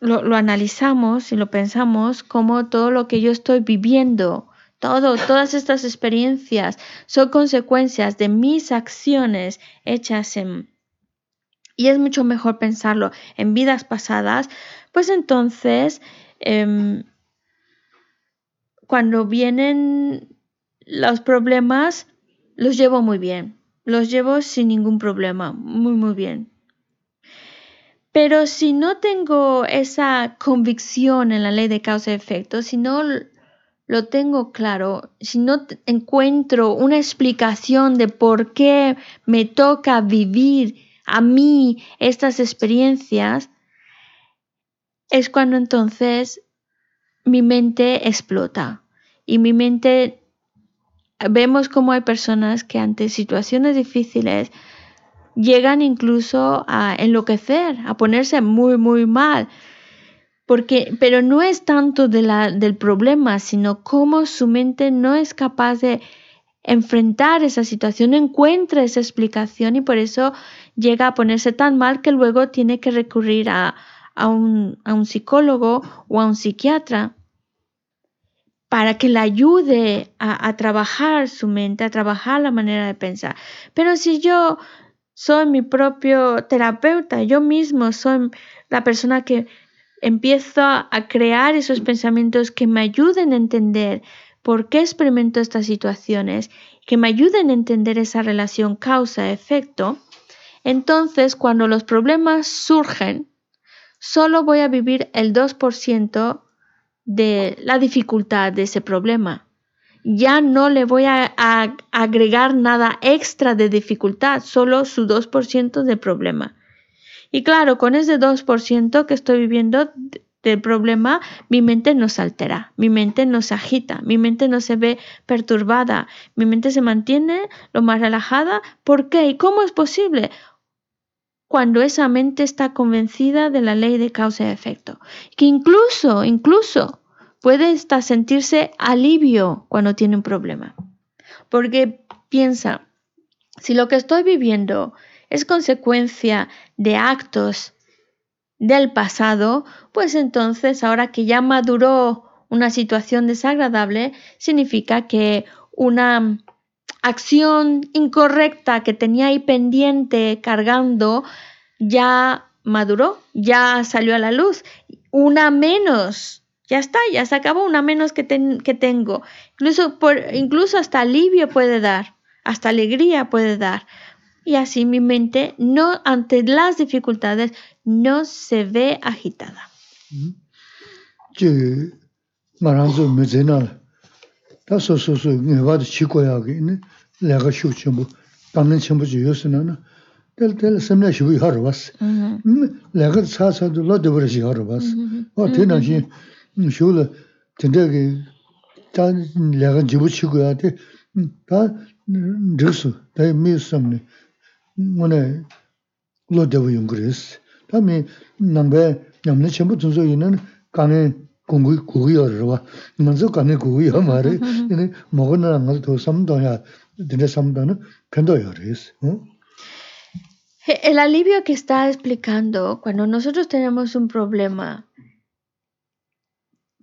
lo, analizamos y lo pensamos como todo lo que yo estoy viviendo, todo, todas estas experiencias son consecuencias de mis acciones hechas en... Y es mucho mejor pensarlo en vidas pasadas, pues entonces, em, cuando vienen los problemas, los llevo muy bien, los llevo sin ningún problema, muy, muy bien. Pero si no tengo esa convicción en la ley de causa y efecto, si no lo tengo claro, si no encuentro una explicación de por qué me toca vivir a mí estas experiencias, es cuando entonces mi mente explota y mi mente vemos cómo hay personas que ante situaciones difíciles llegan incluso a enloquecer, a ponerse muy, muy mal. Porque, pero no es tanto de la, del problema, sino cómo su mente no es capaz de enfrentar esa situación, encuentra esa explicación y por eso llega a ponerse tan mal que luego tiene que recurrir a, a, un, a un psicólogo o a un psiquiatra para que le ayude a, trabajar su mente, a trabajar la manera de pensar. Pero si yo soy mi propio terapeuta, yo mismo soy la persona que empiezo a crear esos pensamientos que me ayuden a entender por qué experimento estas situaciones, que me ayuden a entender esa relación causa-efecto, entonces cuando los problemas surgen, solo voy a vivir el 2% de la dificultad de ese problema. Ya no le voy a, agregar nada extra de dificultad, solo su 2% de problema. Y claro, con ese 2% que estoy viviendo del problema, mi mente no se altera, mi mente no se agita, mi mente no se ve perturbada, mi mente se mantiene lo más relajada. ¿Por qué? ¿Y cómo es posible? cuando esa mente está convencida de la ley de causa y efecto. Que incluso, incluso puede hasta sentirse alivio cuando tiene un problema. Porque piensa, si lo que estoy viviendo es consecuencia de actos del pasado, pues entonces ahora que ya maduró una situación desagradable, significa que una acción incorrecta que tenía ahí pendiente cargando ya maduró, ya salió a la luz. Una menos, ya está, ya se acabó, una menos que, que tengo. Incluso, incluso hasta alivio puede dar, hasta alegría puede dar. Y así mi mente, no ante las dificultades, no se ve agitada. 마란조 메제나 다소소소 네바드 치고야게 내가 쇼침부 담는 첨부 주요스나나 텔텔 semna shubi har bas lega sa sa do lo devre ji har bas o tena ji shul tende ge ta lega jibu chigo ya te ta drisu ta mi samne ngone lo devu yung gres ta mi nambe nyamne chembu tunzo yinan kane 공부 고고여와 먼저 가네 고고여 말에 근데 먹으나 것도 삼도야 근데 삼도는 편도여레스 어 El alivio que está explicando, cuando nosotros tenemos un problema,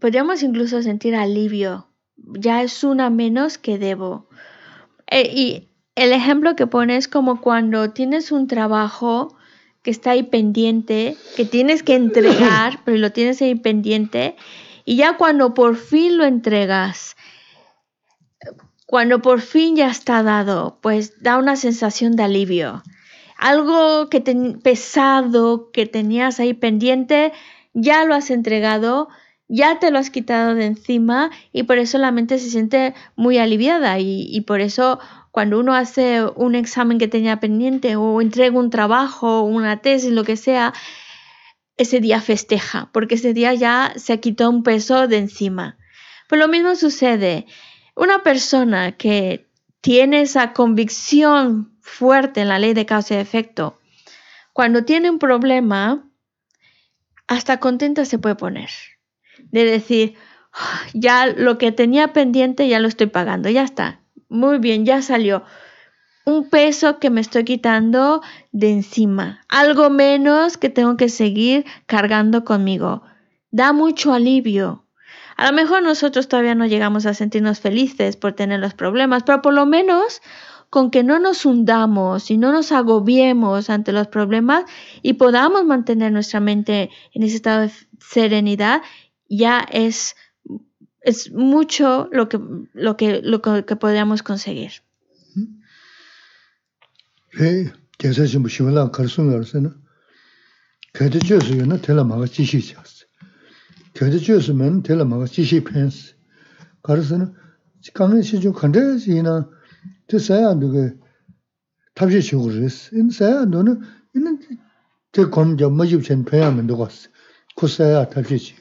podríamos incluso sentir alivio. Ya es una menos que debo. E, y el ejemplo que pone es como cuando tienes un trabajo que está ahí pendiente, que tienes que entregar, pero lo tienes ahí pendiente, y ya cuando por fin lo entregas, cuando por fin ya está dado, pues da una sensación de alivio. Algo que pesado que tenías ahí pendiente, ya lo has entregado, ya te lo has quitado de encima y por eso la mente se siente muy aliviada y por eso cuando uno hace un examen que tenía pendiente o entrega un trabajo, una tesis, lo que sea, ese día festeja, porque ese día ya se quitó un peso de encima. Pues lo mismo sucede. Una persona que tiene esa convicción fuerte en la ley de causa y efecto, cuando tiene un problema, hasta contenta se puede poner. De decir, ah, ya lo que tenía pendiente ya lo estoy pagando, ya está, muy bien, ya salió. Un peso que me estoy quitando de encima. Algo menos que tengo que seguir cargando conmigo. Da mucho alivio. A lo mejor nosotros todavía no llegamos a sentirnos felices por tener los problemas, pero por lo menos con que no nos hundamos y no nos agobiemos ante los problemas y podamos mantener nuestra mente en ese estado de serenidad, ya es es mucho lo que, lo que, lo que podríamos conseguir. Chis.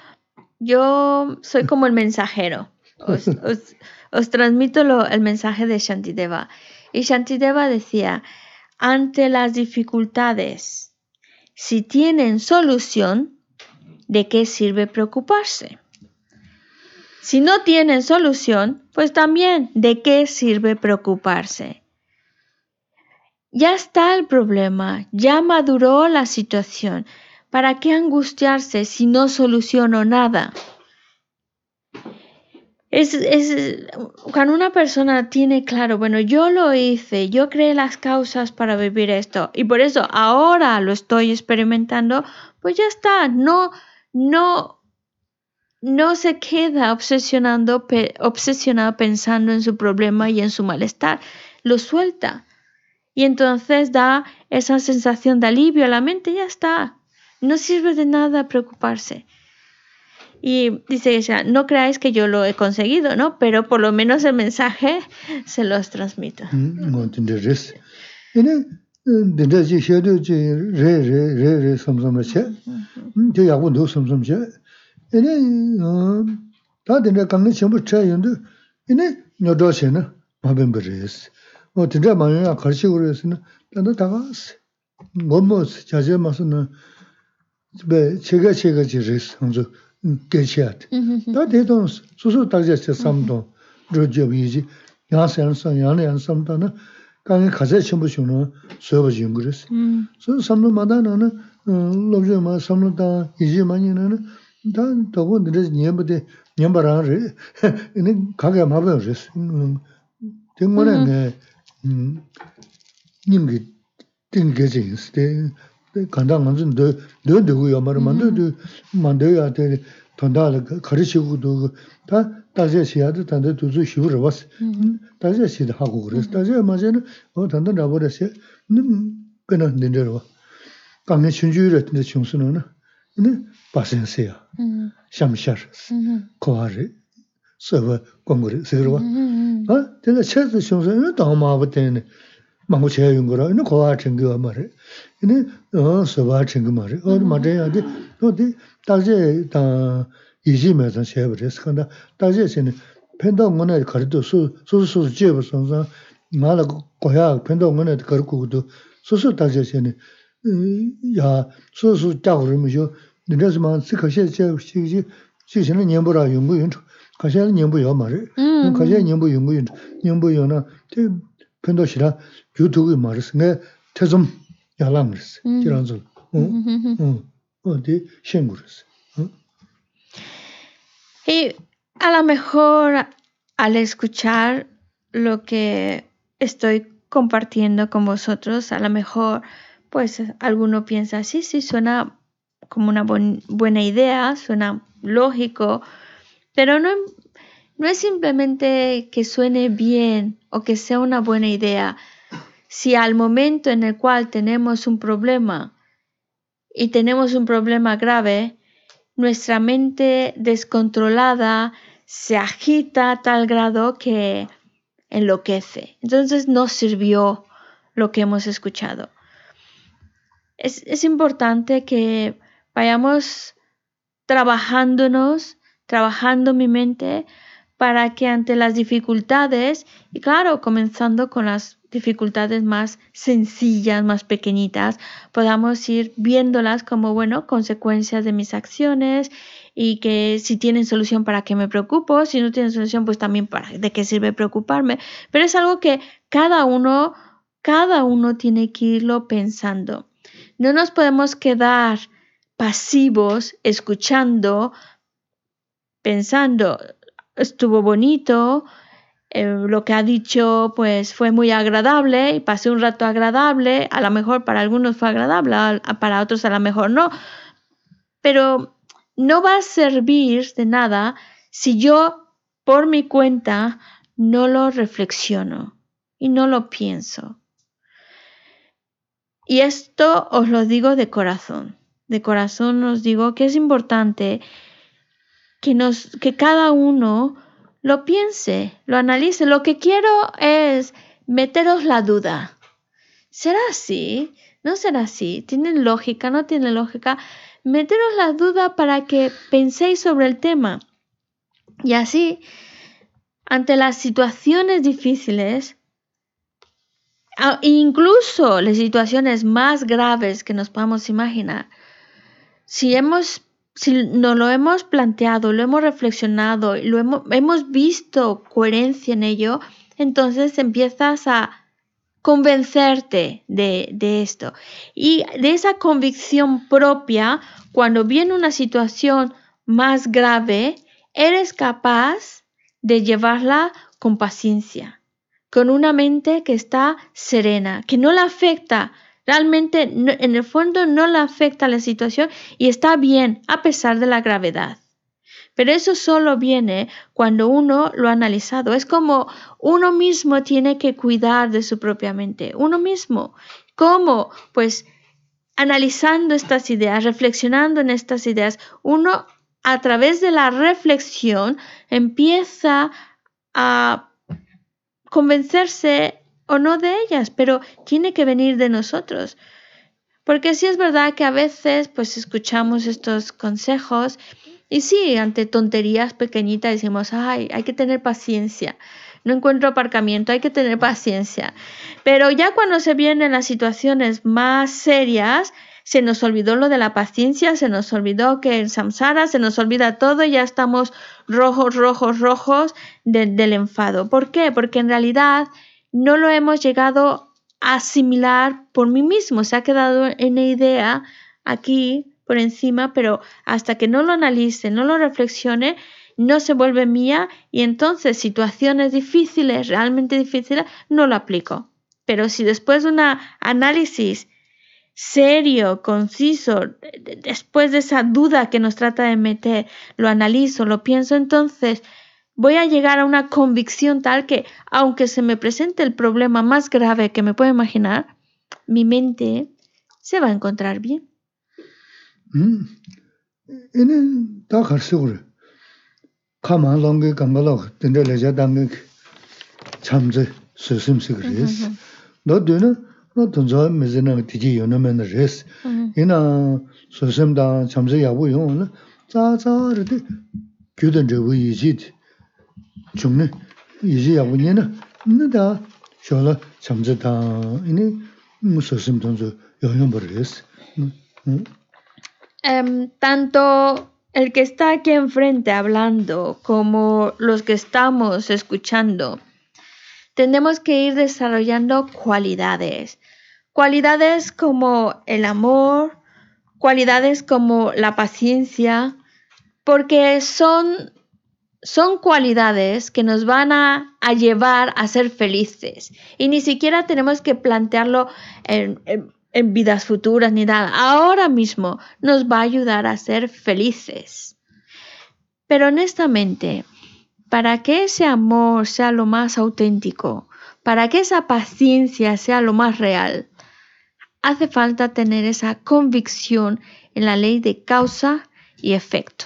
yo soy como el mensajero. Os, transmito el mensaje de Shantideva. Y Shantideva decía, ante las dificultades, si tienen solución, ¿de qué sirve preocuparse? Si no tienen solución, pues también, ¿de qué sirve preocuparse? Ya está el problema, ya maduró la situación. ¿Para qué angustiarse si no soluciono nada? Es, cuando una persona tiene claro, bueno, yo lo hice, yo creé las causas para vivir esto y por eso ahora lo estoy experimentando, pues ya está, no, no, no se queda obsesionando, obsesionado pensando en su problema y en su malestar, lo suelta y entonces da esa sensación de alivio a la mente, ya está, no sirve de nada preocuparse. Y dice ella, no creáis que yo lo he conseguido, ¿no? Pero por lo menos el mensaje se los transmito. bē chēgā chēgā chī rīs hōngzō gēchiyāt. Tā tē tōng sūsū tākchā chē samtō rō jōb yī jī, yāng sē yāng sāng, yāng nē yāng samtā nā, kāngi khazē chēmbu chōng nō sōyabā chī yōng rīs. Sō samtō mātā nā nā, lōb chō mā, samtō tā yī jī mā nī nā nā, tā tō kō nirē nyēmbā tē, nyēmbā rāng rī, nē kāgā mā bā rīs. Tē ngō nē ngē, nīm kī tīng gēchī yīs, ne nim ge ting ge ji de de kan da ngan zun de de de gu ya ma ma de de ma de ya de ton da le ka ri chi gu do ta da je xi ya de ta de du zu xi wu re was da je xi de ha gu re da je ma je ne o ta da ra bo de xi ni 그나 닌데로 강에 춘주를 했는데 중수는 네 바센세야 Mm. 샴샤르 Mhm. 코아리 서버 공부를 서로 Mhm. 어 내가 체스 중수는 더 마버테네 망고 제가 용 거라 이거 코아 챙겨 말해 이네 어 서버 챙겨 말해 어 맞아야 돼 어디 다제 다 이지면서 쉐버스 근데 다제는 펜도 문에 가르도 수 수수 제버 선사 말아 고야 펜도 문에 가르고도 수수 다제는 야 수수 작으면서 너네스만 스커셰 제 시기 시기는 년보라 연구 연구 가셔는 년보 요 말을 Mm. 가셔 년보 연구 연구 년보 요나 대 펜도시라 유튜브 말을 내 태좀 야랑스 음. 지란서 어 Mhm. 어 어디 신구르스 Y a lo mejor al escuchar lo que estoy compartiendo con vosotros, a lo mejor pues alguno piensa, sí, sí, suena como una buen- buena idea, suena lógico, pero no, no es simplemente que suene bien o que sea una buena idea. Si al momento en el cual tenemos un problema y tenemos un problema grave, nuestra mente descontrolada se agita a tal grado que enloquece. Entonces no sirvió lo que hemos escuchado. Es, es importante que vayamos trabajándonos, trabajando mi mente para que ante las dificultades, y claro, comenzando con las dificultades más sencillas, más pequeñitas, podamos ir viéndolas como, bueno, consecuencias de mis acciones y que si tienen solución, ¿para qué me preocupo? Si no tienen solución, pues también para de qué sirve preocuparme. Pero es algo que cada uno, cada uno tiene que irlo pensando. No nos podemos quedar pasivos escuchando, pensando, estuvo bonito, eh, lo que ha dicho pues fue muy agradable y pasé un rato agradable, a lo mejor para algunos fue agradable, para otros a lo mejor no, pero no va a servir de nada si yo por mi cuenta no lo reflexiono y no lo pienso. Y esto os lo digo de corazón. De corazón os digo que es importante que, cada uno lo piense, lo analice. Lo que quiero es meteros la duda. ¿Será así? ¿No será así? ¿Tiene lógica? ¿No tiene lógica? Meteros la duda para que penséis sobre el tema. Y así, ante las situaciones difíciles, incluso las situaciones más graves que nos podamos imaginar, si hemos si nos lo hemos planteado, lo hemos reflexionado, lo hemos, hemos visto coherencia en ello, entonces empiezas a convencerte de, de esto. Y de esa convicción propia, cuando viene una situación más grave, eres capaz de llevarla con paciencia, con una mente que está serena, que no la afecta. Realmente, en el fondo, no le afecta la situación y está bien a pesar de la gravedad. Pero eso solo viene cuando uno lo ha analizado. Es como uno mismo tiene que cuidar de su propia mente. Uno mismo. ¿Cómo? Pues analizando estas ideas, reflexionando en estas ideas, uno a través de la reflexión empieza a convencerse o no de ellas, pero tiene que venir de nosotros. Porque sí es verdad que a veces pues escuchamos estos consejos y sí, ante tonterías pequeñitas decimos, ay, hay que tener paciencia. No encuentro aparcamiento, hay que tener paciencia. Pero ya cuando se vienen las situaciones más serias, se nos olvidó lo de la paciencia, se nos olvidó que en samsara se nos olvida todo y ya estamos rojos, rojos, rojos del enfado. ¿Por qué? Porque en realidad no lo hemos llegado a asimilar por mí mismo. Se ha quedado en la idea aquí por encima, pero hasta que no lo analice, no lo reflexione, no se vuelve mía y entonces situaciones difíciles, realmente difíciles, no lo aplico. Pero si después de un análisis serio, conciso, después de esa duda que nos trata de meter, lo analizo, lo pienso, entonces voy a llegar a una convicción tal que, aunque se me presente el problema más grave que me puedo imaginar, mi mente se va a encontrar bien. Mm. nā tōngzā mēzē nā tījī yō nā mē nā rēs. Yīnā sōsēm dā chamzē yābū yō nā, tsā tsā rā tī gyō dā rē yī jī tī, rēs. Tanto el que está aquí enfrente hablando como los que estamos escuchando, tenemos que ir desarrollando cualidades. Cualidades como el amor, cualidades como la paciencia, porque son, son cualidades que nos van a, llevar a ser felices. Y ni siquiera tenemos que plantearlo en, en vidas futuras ni nada. Ahora mismo nos va a ayudar a ser felices. Pero honestamente, para que ese amor sea lo más auténtico, para que esa paciencia sea lo más real, hace falta tener esa convicción en la ley de causa y efecto.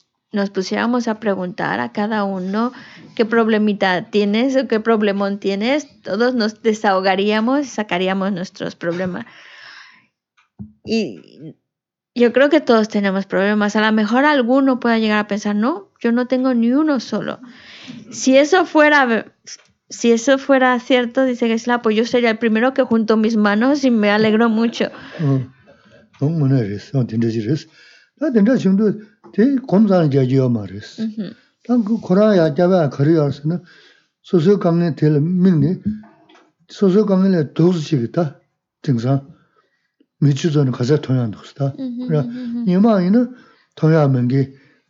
nos pusiéramos a preguntar a cada uno qué problemita tienes o qué problemón tienes, todos nos desahogaríamos y sacaríamos nuestros problemas. Y yo creo que todos tenemos problemas. A lo mejor alguno pueda llegar a pensar, no, yo no tengo ni uno solo. Si eso fuera si eso fuera cierto, dice que la pues yo sería el primero que junto mis manos y me alegro mucho.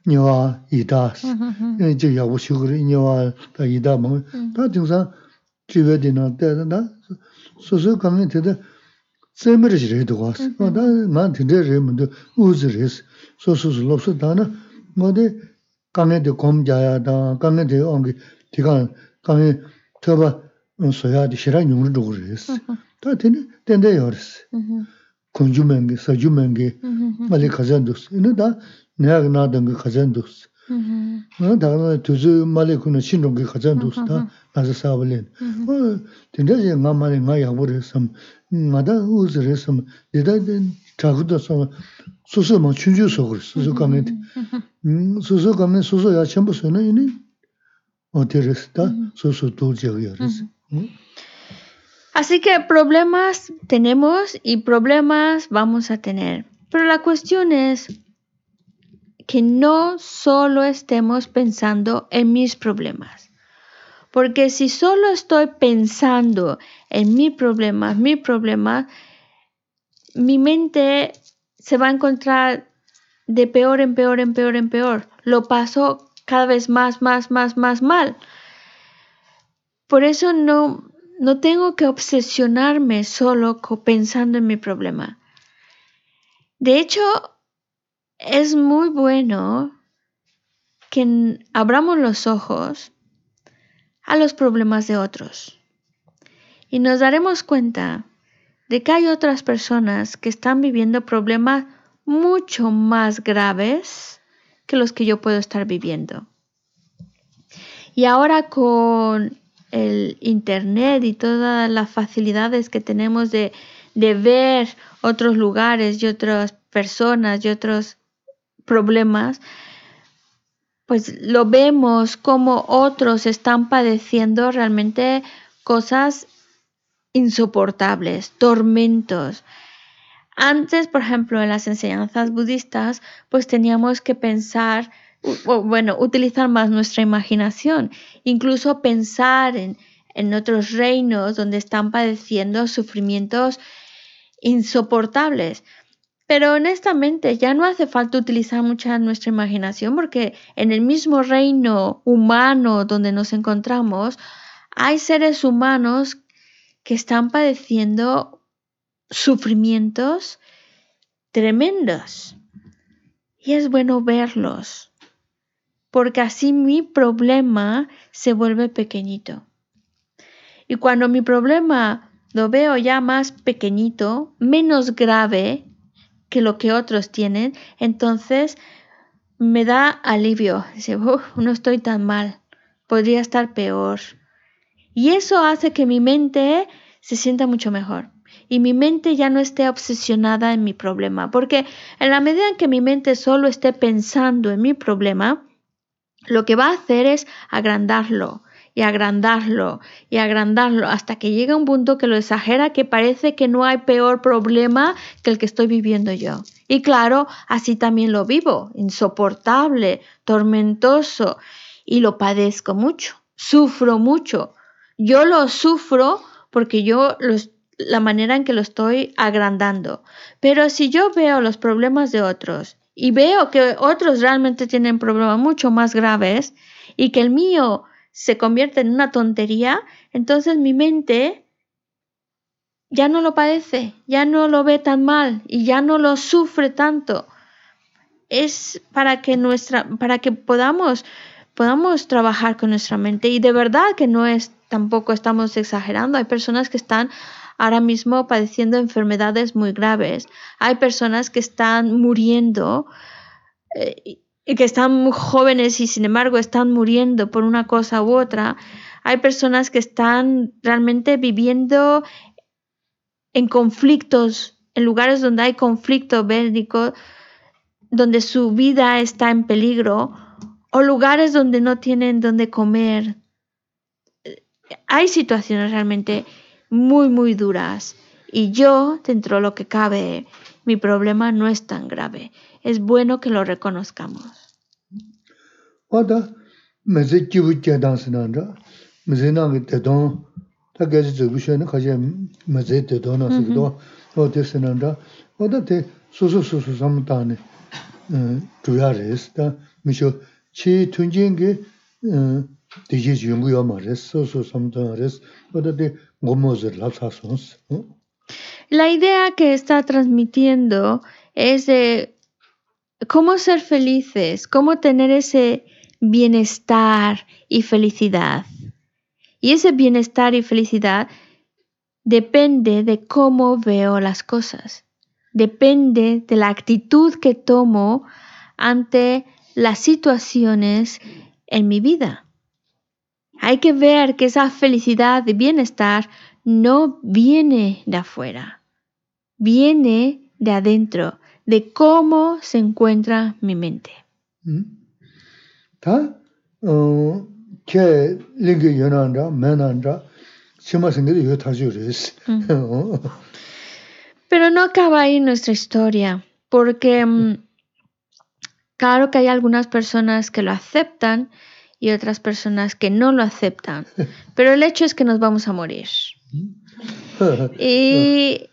nyawa ida, jik yabu shukuri nyawa da ida mungi, da tingsa chiwe di na, da susu kange tida tsemiri shiri dhuwa, da nga tinte re mundu uzi re si, susu su lopsu da na, nga di kange di kom jaya da, kange di ongi, tiga kange toba soya di shira nyungri dhuwa re si, da tini tende yore 내가 나던 그 가전도스 어 다음에 두즈 말에 그는 신종 그 가전도스다 나서 사블린 어 근데 나 말에 나 야버렸어 나다 우즈 su su su lopsu dāna ngō dī kāngi dī gōm jāyā dāng, kāngi dī āngi dī kāngi kāngi tōba sōyā dī shirā nyōng rī dhūg rīs. Tā tēne tēndē yō rīs. Kōngyū mēngi, sāgyū mēngi, māli khazan dhūs. Inā dā nāyā nā dāngi khazan dhūs. Nā dā tūzū māli kuna shīn rōngi khazan dhūs dā nāza sāba lēn. Tēndē yā ngā māli ngā yābu rīsam, ngā dā uz rīsam, dī dā chāgu dā sōma 소소만 춘주서 그랬어 소소 가면 음 소소 가면 소소야 전부 쓰는 이니 어디랬다 소소 도저여랬어 Así que problemas tenemos y problemas vamos a tener. Pero la cuestión es, que no solo estemos pensando en mis problemas. Porque si solo estoy pensando en mi problema, mi problema, mi mente se va a encontrar de peor en peor, en peor, en peor. Lo paso cada vez más, más, más, más mal. Por eso no, no tengo que obsesionarme solo pensando en mi problema. De hecho, es muy bueno que abramos los ojos a los problemas de otros y nos daremos cuenta de que hay otras personas que están viviendo problemas mucho más graves que los que yo puedo estar viviendo. Y ahora con el Internet y todas las facilidades que tenemos de, de ver otros lugares y otras personas y otros problemas, pues lo vemos como otros están padeciendo realmente cosas insoportables, tormentos. Antes, por ejemplo, en las enseñanzas budistas, pues teníamos que pensar, bueno, utilizar más nuestra imaginación, incluso pensar en, en otros reinos donde están padeciendo sufrimientos insoportables. Pero honestamente ya no hace falta utilizar mucha nuestra imaginación porque en el mismo reino humano donde nos encontramos hay seres humanos que están padeciendo sufrimientos tremendos. Y es bueno verlos, porque así mi problema se vuelve pequeñito. Y cuando mi problema lo veo ya más pequeñito, menos grave que lo que otros tienen, entonces me da alivio. Dice, "Uf, no estoy tan mal, podría estar peor. Y eso hace que mi mente se sienta mucho mejor. Y mi mente ya no esté obsesionada en mi problema. Porque en la medida en que mi mente solo esté pensando en mi problema, lo que va a hacer es agrandarlo y agrandarlo y agrandarlo hasta que llega un punto que lo exagera que parece que no hay peor problema que el que estoy viviendo yo. Y claro, así también lo vivo, insoportable, tormentoso y lo padezco mucho, sufro mucho. Yo lo sufro porque yo los- la manera en que lo estoy agrandando. Pero si yo veo los problemas de otros y veo que otros realmente tienen problemas mucho más graves y que el mío se convierte en una tontería, entonces mi mente ya no lo padece, ya no lo ve tan mal y ya no lo sufre tanto. Es para que nuestra, para que podamos, podamos trabajar con nuestra mente y de verdad que no es tampoco estamos exagerando. Hay personas que están ahora mismo padeciendo enfermedades muy graves. Hay personas que están muriendo eh, y- que están muy jóvenes y sin embargo están muriendo por una cosa u otra. Hay personas que están realmente viviendo en conflictos, en lugares donde hay conflicto bélico, donde su vida está en peligro, o lugares donde no tienen donde comer. Hay situaciones realmente muy, muy duras. Y yo, dentro de lo que cabe, mi problema no es tan grave. Es bueno que lo reconozcamos. 와다 메제 기부 제단스난다 메제나게 대동 타게지 저부셔는 가지 메제 대동나스도 어디스난다 와다테 소소소소 삼다네 어 주야레스다 미쇼 치 tun진게 어 디지 연구야 말레스 소소 삼다레스 와다테 고모즈 랍사손스 어 La idea que está transmitiendo es de cómo ser felices, cómo tener ese bienestar y felicidad. Y ese bienestar y felicidad depende de cómo veo las cosas, depende de la actitud que tomo ante las situaciones en mi vida. Hay que ver que esa felicidad y bienestar no viene de afuera, viene de adentro, de cómo se encuentra mi mente. ¿Tá? Mm. Pero no acaba ahí nuestra historia, porque mm, claro que hay algunas personas que lo aceptan, y otras personas que no lo aceptan, pero el hecho es que nos vamos a morir. Y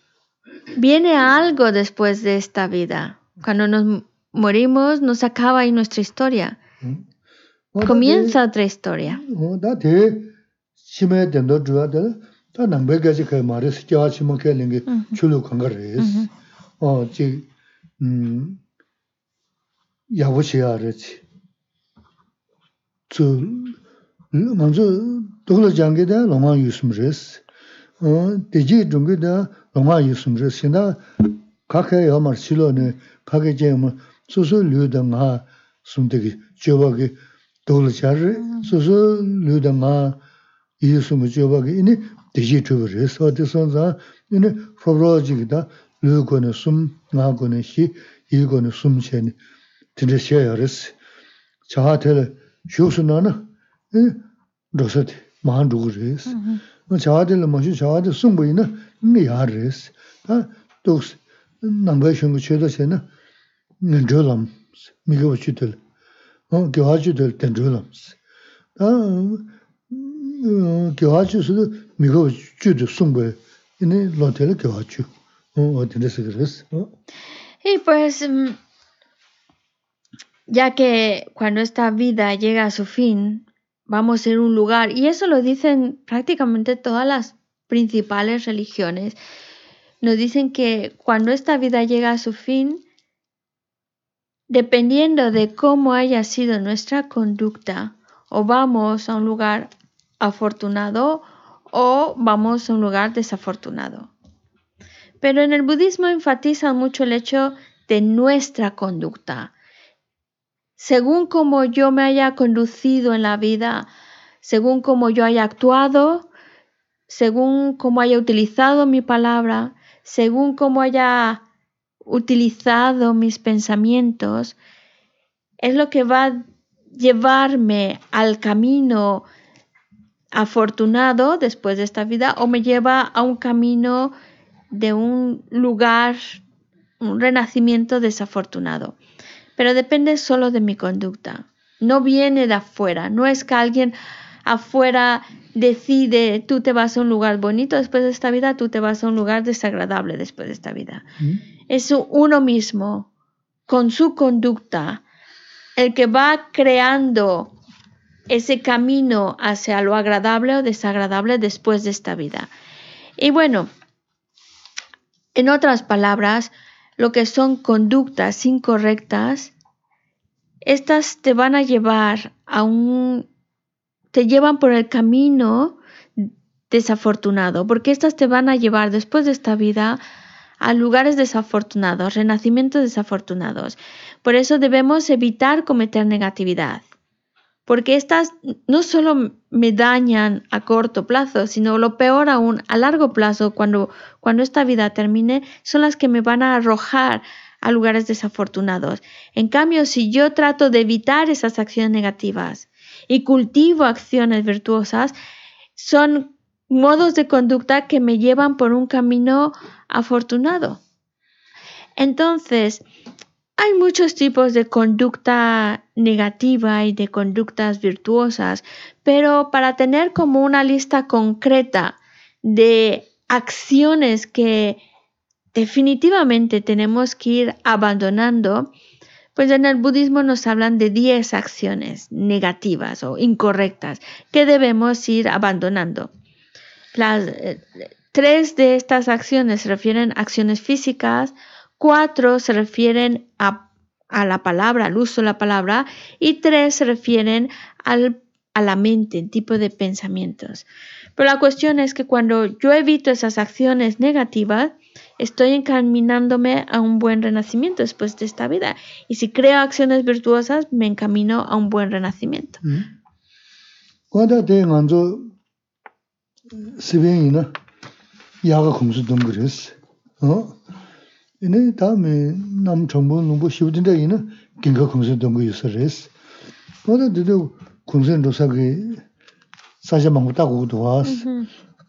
viene algo después de esta vida. Cuando nos morimos, nos acaba ahí nuestra historia. Comienza otra historia. tsu, manzu dhokla jangi da longwa yusum res, deji dhungi da longwa yusum res, shinda kake yamar silo ne, kake jayamar susu liu da nga sumdegi joba ki dhokla jari, susu liu da nga yusum joba ki ini deji dhubi res, wadi sonza ini phobro jigi da liu kone sum, nga kone shi, yi kone sum cheni, tinda shaya res, chaha tele shuksu nana, dhruksati, maha dhruku resi. Chawadi la mashi, chawadi sungbayi na, nga yaa resi. Ta dhuks, nambay shungu cheda se na, nga dhru lams, migawa chidil, gyawa chidil ten dhru lams. Ta gyawa chidil, migawa chidil sungbayi, ini lotela gyawa chidil, o dhinda sikir resi. Hey, ya que cuando esta vida llega a su fin, vamos a un lugar, y eso lo dicen prácticamente todas las principales religiones, nos dicen que cuando esta vida llega a su fin, dependiendo de cómo haya sido nuestra conducta, o vamos a un lugar afortunado o vamos a un lugar desafortunado. Pero en el budismo enfatizan mucho el hecho de nuestra conducta. Según como yo me haya conducido en la vida, según como yo haya actuado, según cómo haya utilizado mi palabra, según cómo haya utilizado mis pensamientos, es lo que va a llevarme al camino afortunado después de esta vida o me lleva a un camino de un lugar, un renacimiento desafortunado. Pero depende solo de mi conducta. No viene de afuera. No es que alguien afuera decide, tú te vas a un lugar bonito después de esta vida, tú te vas a un lugar desagradable después de esta vida. Es uno mismo, con su conducta, el que va creando ese camino hacia lo agradable o desagradable después de esta vida. Y bueno, en otras palabras, lo que son conductas incorrectas, estas te van a llevar a un... te llevan por el camino desafortunado, porque estas te van a llevar después de esta vida a lugares desafortunados, renacimientos desafortunados. Por eso debemos evitar cometer negatividad porque estas no solo me dañan a corto plazo, sino lo peor aún, a largo plazo, cuando, cuando esta vida termine, son las que me van a arrojar a lugares desafortunados. En cambio, si yo trato de evitar esas acciones negativas y cultivo acciones virtuosas, son modos de conducta que me llevan por un camino afortunado. Entonces, hay muchos tipos de conducta negativa y de conductas virtuosas, pero para tener como una lista concreta de acciones que definitivamente tenemos que ir abandonando, pues en el budismo nos hablan de 10 acciones negativas o incorrectas que debemos ir abandonando. Las, eh, tres de estas acciones se refieren a acciones físicas, Cuatro se refieren a, la palabra, al uso de la palabra, y tres se refieren al, a la mente, el tipo de pensamientos. Pero la cuestión es que cuando yo evito esas acciones negativas, estoy encaminándome a un buen renacimiento después de esta vida. Y si creo acciones virtuosas, me encamino a un buen renacimiento. 이네 다음에 남 정부 농부 시우진다 이는 긴가 공선 동거 유서레스 뭐다 되도 공선 조사기 사실 망고 따고 도와스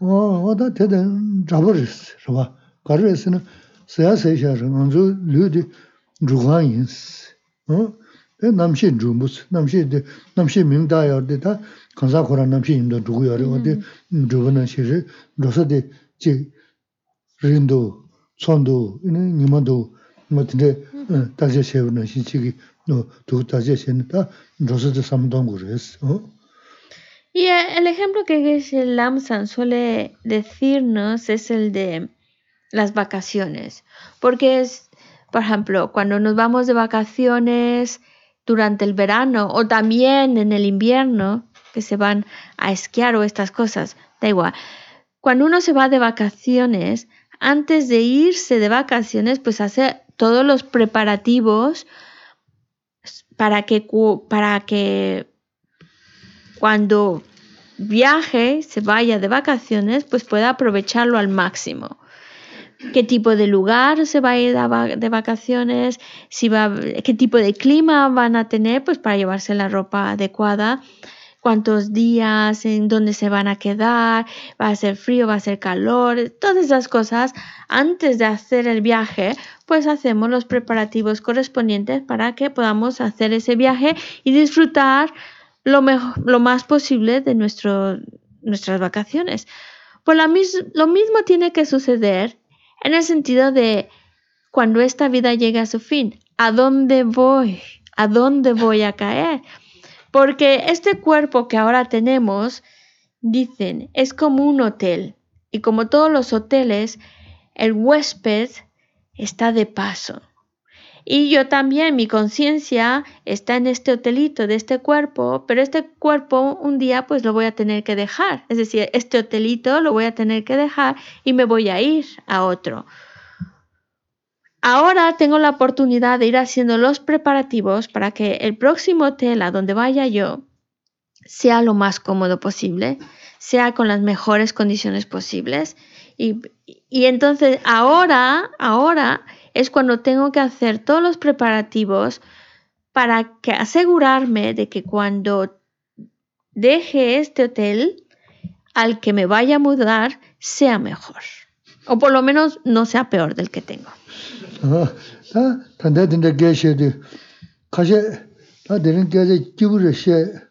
어. 뭐다 되든 잡으리스 저봐 가르에스는 세야세샤 먼저 류디 주관인스 어. 남시 주무스 남시 남시 명다여데다 간사코라 남시 임도 두고요 어디 주변은 시리 조사데 지 린도 Y el ejemplo que Geshe Lamsan suele decirnos es el de las vacaciones, porque es por ejemplo, cuando nos vamos de vacaciones durante el verano o también en el invierno, que se van a esquiar o estas cosas, da igual. Cuando uno se va de vacaciones, antes de irse de vacaciones, pues hace todos los preparativos para que, para que cuando viaje, se vaya de vacaciones, pues pueda aprovecharlo al máximo. ¿Qué tipo de lugar se va a ir de vacaciones? ¿Qué tipo de clima van a tener? Pues para llevarse la ropa adecuada. ¿Cuántos días? ¿En dónde se van a quedar? ¿Va a ser frío? ¿Va a ser calor? Todas esas cosas. Antes de hacer el viaje, pues hacemos los preparativos correspondientes para que podamos hacer ese viaje y disfrutar lo, mejor, lo más posible de nuestras vacaciones. Pues lo mismo tiene que suceder en el sentido de cuando esta vida llegue a su fin, ¿a dónde voy? ¿A dónde voy a caer? Porque este cuerpo que ahora tenemos, dicen, es como un hotel. Y como todos los hoteles, el huésped está de paso. Y yo también, mi conciencia está en este hotelito de este cuerpo, pero este cuerpo un día pues lo voy a tener que dejar. Es decir, este hotelito lo voy a tener que dejar y me voy a ir a otro. Ahora tengo la oportunidad de ir haciendo los preparativos para que el próximo hotel a donde vaya yo sea lo más cómodo posible, sea con las mejores condiciones posibles. Y, entonces ahora, ahora es cuando tengo que hacer todos los preparativos para asegurarme de que cuando deje este hotel al que me vaya a mudar sea mejor o por lo menos no sea peor del que tengo. 다 단대 된데 게셔디 가셰 다 되는 게제 기부를 셰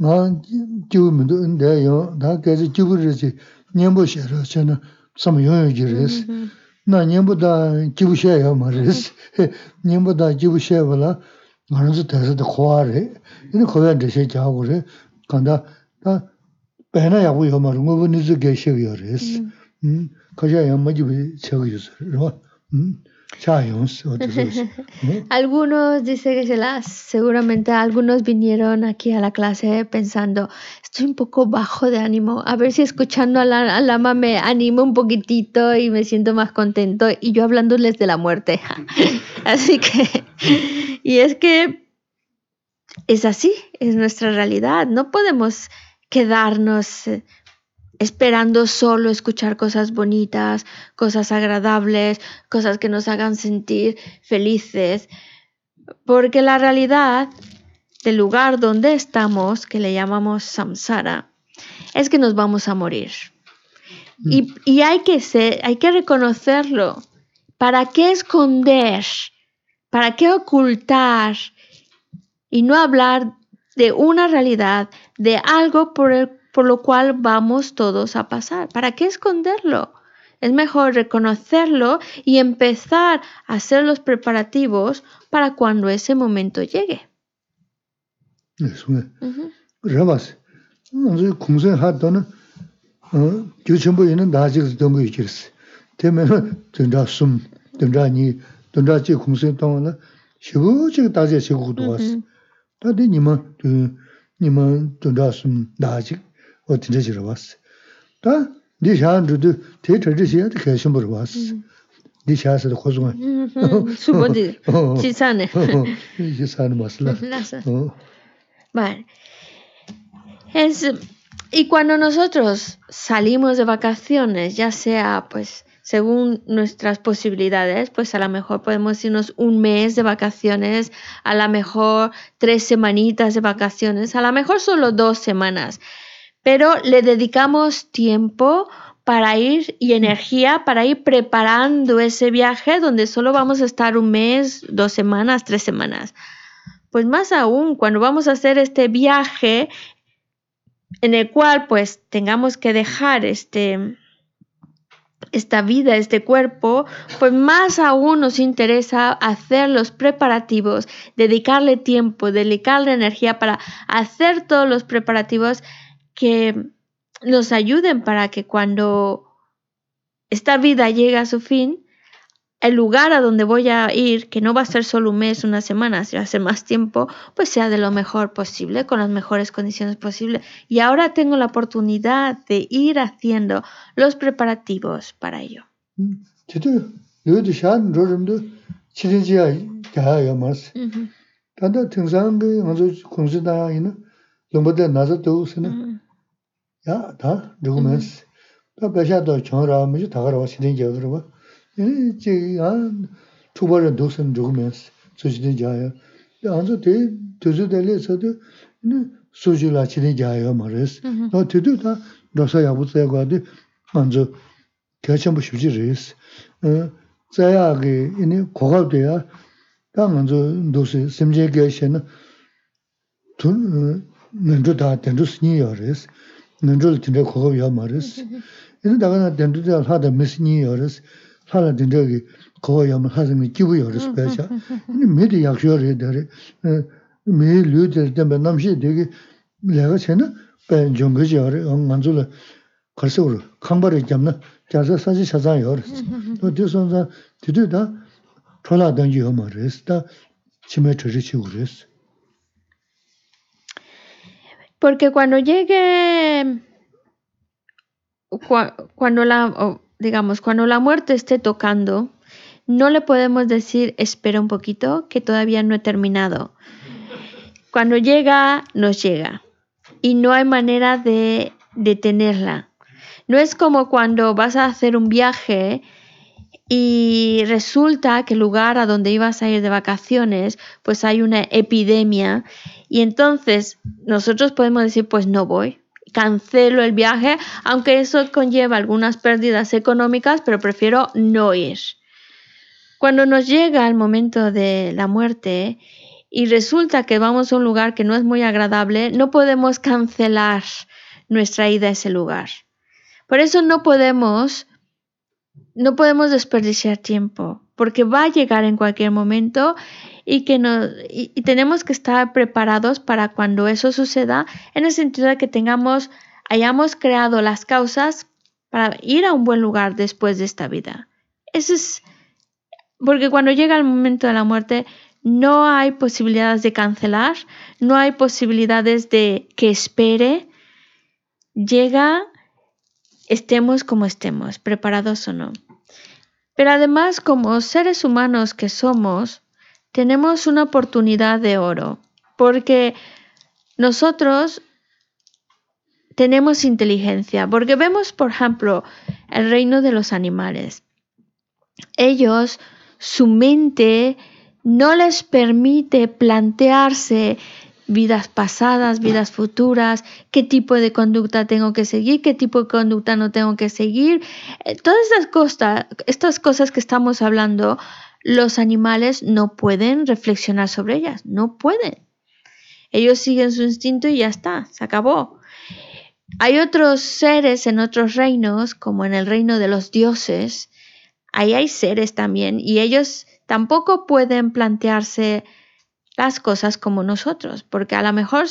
나, 기부면도 근데요. 다 계속 기부를지 냠보셔서 저는 좀 요요지레스. 나 냠보다 기부셔요 말레스. 냠보다 기부셔발라 말은서 대서도 고아래. 이거 고야 대셔 자고 그래. 간다. 다 배나 야고 요 말은 뭐 니즈 게셔요레스. 음. 가셔야 뭐지 저기 주서. Rā, algunos dice que se las, seguramente algunos vinieron aquí a la clase pensando, estoy un poco bajo de ánimo, a ver si escuchando a la, a Lama me animo un poquitito y me siento más contento y yo hablándoles de la muerte. así que, y es que es así, es nuestra realidad, no podemos quedarnos esperando solo escuchar cosas bonitas, cosas agradables, cosas que nos hagan sentir felices, porque la realidad del lugar donde estamos, que le llamamos samsara, es que nos vamos a morir. Y, mm. y, hay, que ser, hay que reconocerlo. ¿Para qué esconder? ¿Para qué ocultar? Y no hablar de una realidad, de algo por el por lo cual vamos todos a pasar. ¿Para qué esconderlo? Es mejor reconocerlo y empezar a hacer los preparativos para cuando ese momento llegue. O tinda jira wasi. Ta, di shaa nrudu, te tardi siya di kaya shimbur wasi. Di shaa sada khuzunga. Subo di, chisane. Chisane masla. Vale. Es, y cuando nosotros salimos de vacaciones, ya sea pues según nuestras posibilidades, pues a lo mejor podemos irnos un mes de vacaciones, a lo mejor tres semanitas de vacaciones, a lo mejor solo dos semanas pero le dedicamos tiempo para ir y energía para ir preparando ese viaje donde solo vamos a estar un mes, dos semanas, tres semanas. Pues más aún, cuando vamos a hacer este viaje en el cual pues tengamos que dejar este esta vida, este cuerpo, pues más aún nos interesa hacer los preparativos, dedicarle tiempo, dedicarle energía para hacer todos los preparativos que nos ayuden para que cuando esta vida llegue a su fin, el lugar a donde voy a ir, que no va a ser solo un mes, una semana, si va a ser más tiempo, pues sea de lo mejor posible, con las mejores condiciones posibles. Y ahora tengo la oportunidad de ir haciendo los preparativos para ello. Titu, yu lumbude naza tuwu sini, yaa taa dhugu mensi. Taa bashaa taa chon raa michi taga raa shidin jaa dhruwa. Yini chi yaa chukpa raa dhugu sini dhugu mensi, su shidin jaa yaa. Anzu ti tuzu dali sato su shi laa shidin jaa yaa ma res. Naa tutu taa rasa yabu tsaya kwaa di anzu kyaa chambu shubji res. Tsaya ki yini kogaab di yaa, taa anzu dhugu si simjaya kyaa shi na nandru daa dendru sinyi yaa res, nandru la dendru kogab yaa maa res. Ina daga naa dendru daa laa daa misinyi yaa res, laa la dendru ki kogab yaa maa, laa zangni jibu yaa res bacha. Ina mii di yakshu yaa re dari, mii liu dari dambay namshi degi laga chayna bay jongaji yaa re, nganzu la karsi uru, kangba re gyamna, gyasa sanji shazan yaa res. Diyo sonza, dido daa chola dangi yaa maa res, daa chimay chari chi res. Porque cuando llegue, cua- cuando la, digamos, cuando la muerte esté tocando, no le podemos decir, espera un poquito, que todavía no he terminado. Cuando llega, nos llega. Y no hay manera de detenerla. No es como cuando vas a hacer un viaje y resulta que el lugar a donde ibas a ir de vacaciones, pues hay una epidemia y entonces nosotros podemos decir, pues no voy, cancelo el viaje, aunque eso conlleva algunas pérdidas económicas, pero prefiero no ir. Cuando nos llega el momento de la muerte y resulta que vamos a un lugar que no es muy agradable, no podemos cancelar nuestra ida a ese lugar. Por eso no podemos no podemos desperdiciar tiempo, porque va a llegar en cualquier momento y que no, y, y tenemos que estar preparados para cuando eso suceda, en el sentido de que tengamos, hayamos creado las causas para ir a un buen lugar después de esta vida. Eso es, porque cuando llega el momento de la muerte, no hay posibilidades de cancelar, no hay posibilidades de que espere, llega estemos como estemos, preparados o no. Pero además, como seres humanos que somos, tenemos una oportunidad de oro, porque nosotros tenemos inteligencia, porque vemos, por ejemplo, el reino de los animales. Ellos, su mente no les permite plantearse vidas pasadas, vidas futuras, qué tipo de conducta tengo que seguir, qué tipo de conducta no tengo que seguir. Eh, todas estas cosas, estas cosas que estamos hablando, los animales no pueden reflexionar sobre ellas, no pueden. Ellos siguen su instinto y ya está, se acabó. Hay otros seres en otros reinos, como en el reino de los dioses, ahí hay seres también, y ellos tampoco pueden plantearse las cosas como nosotros, porque a lo mejor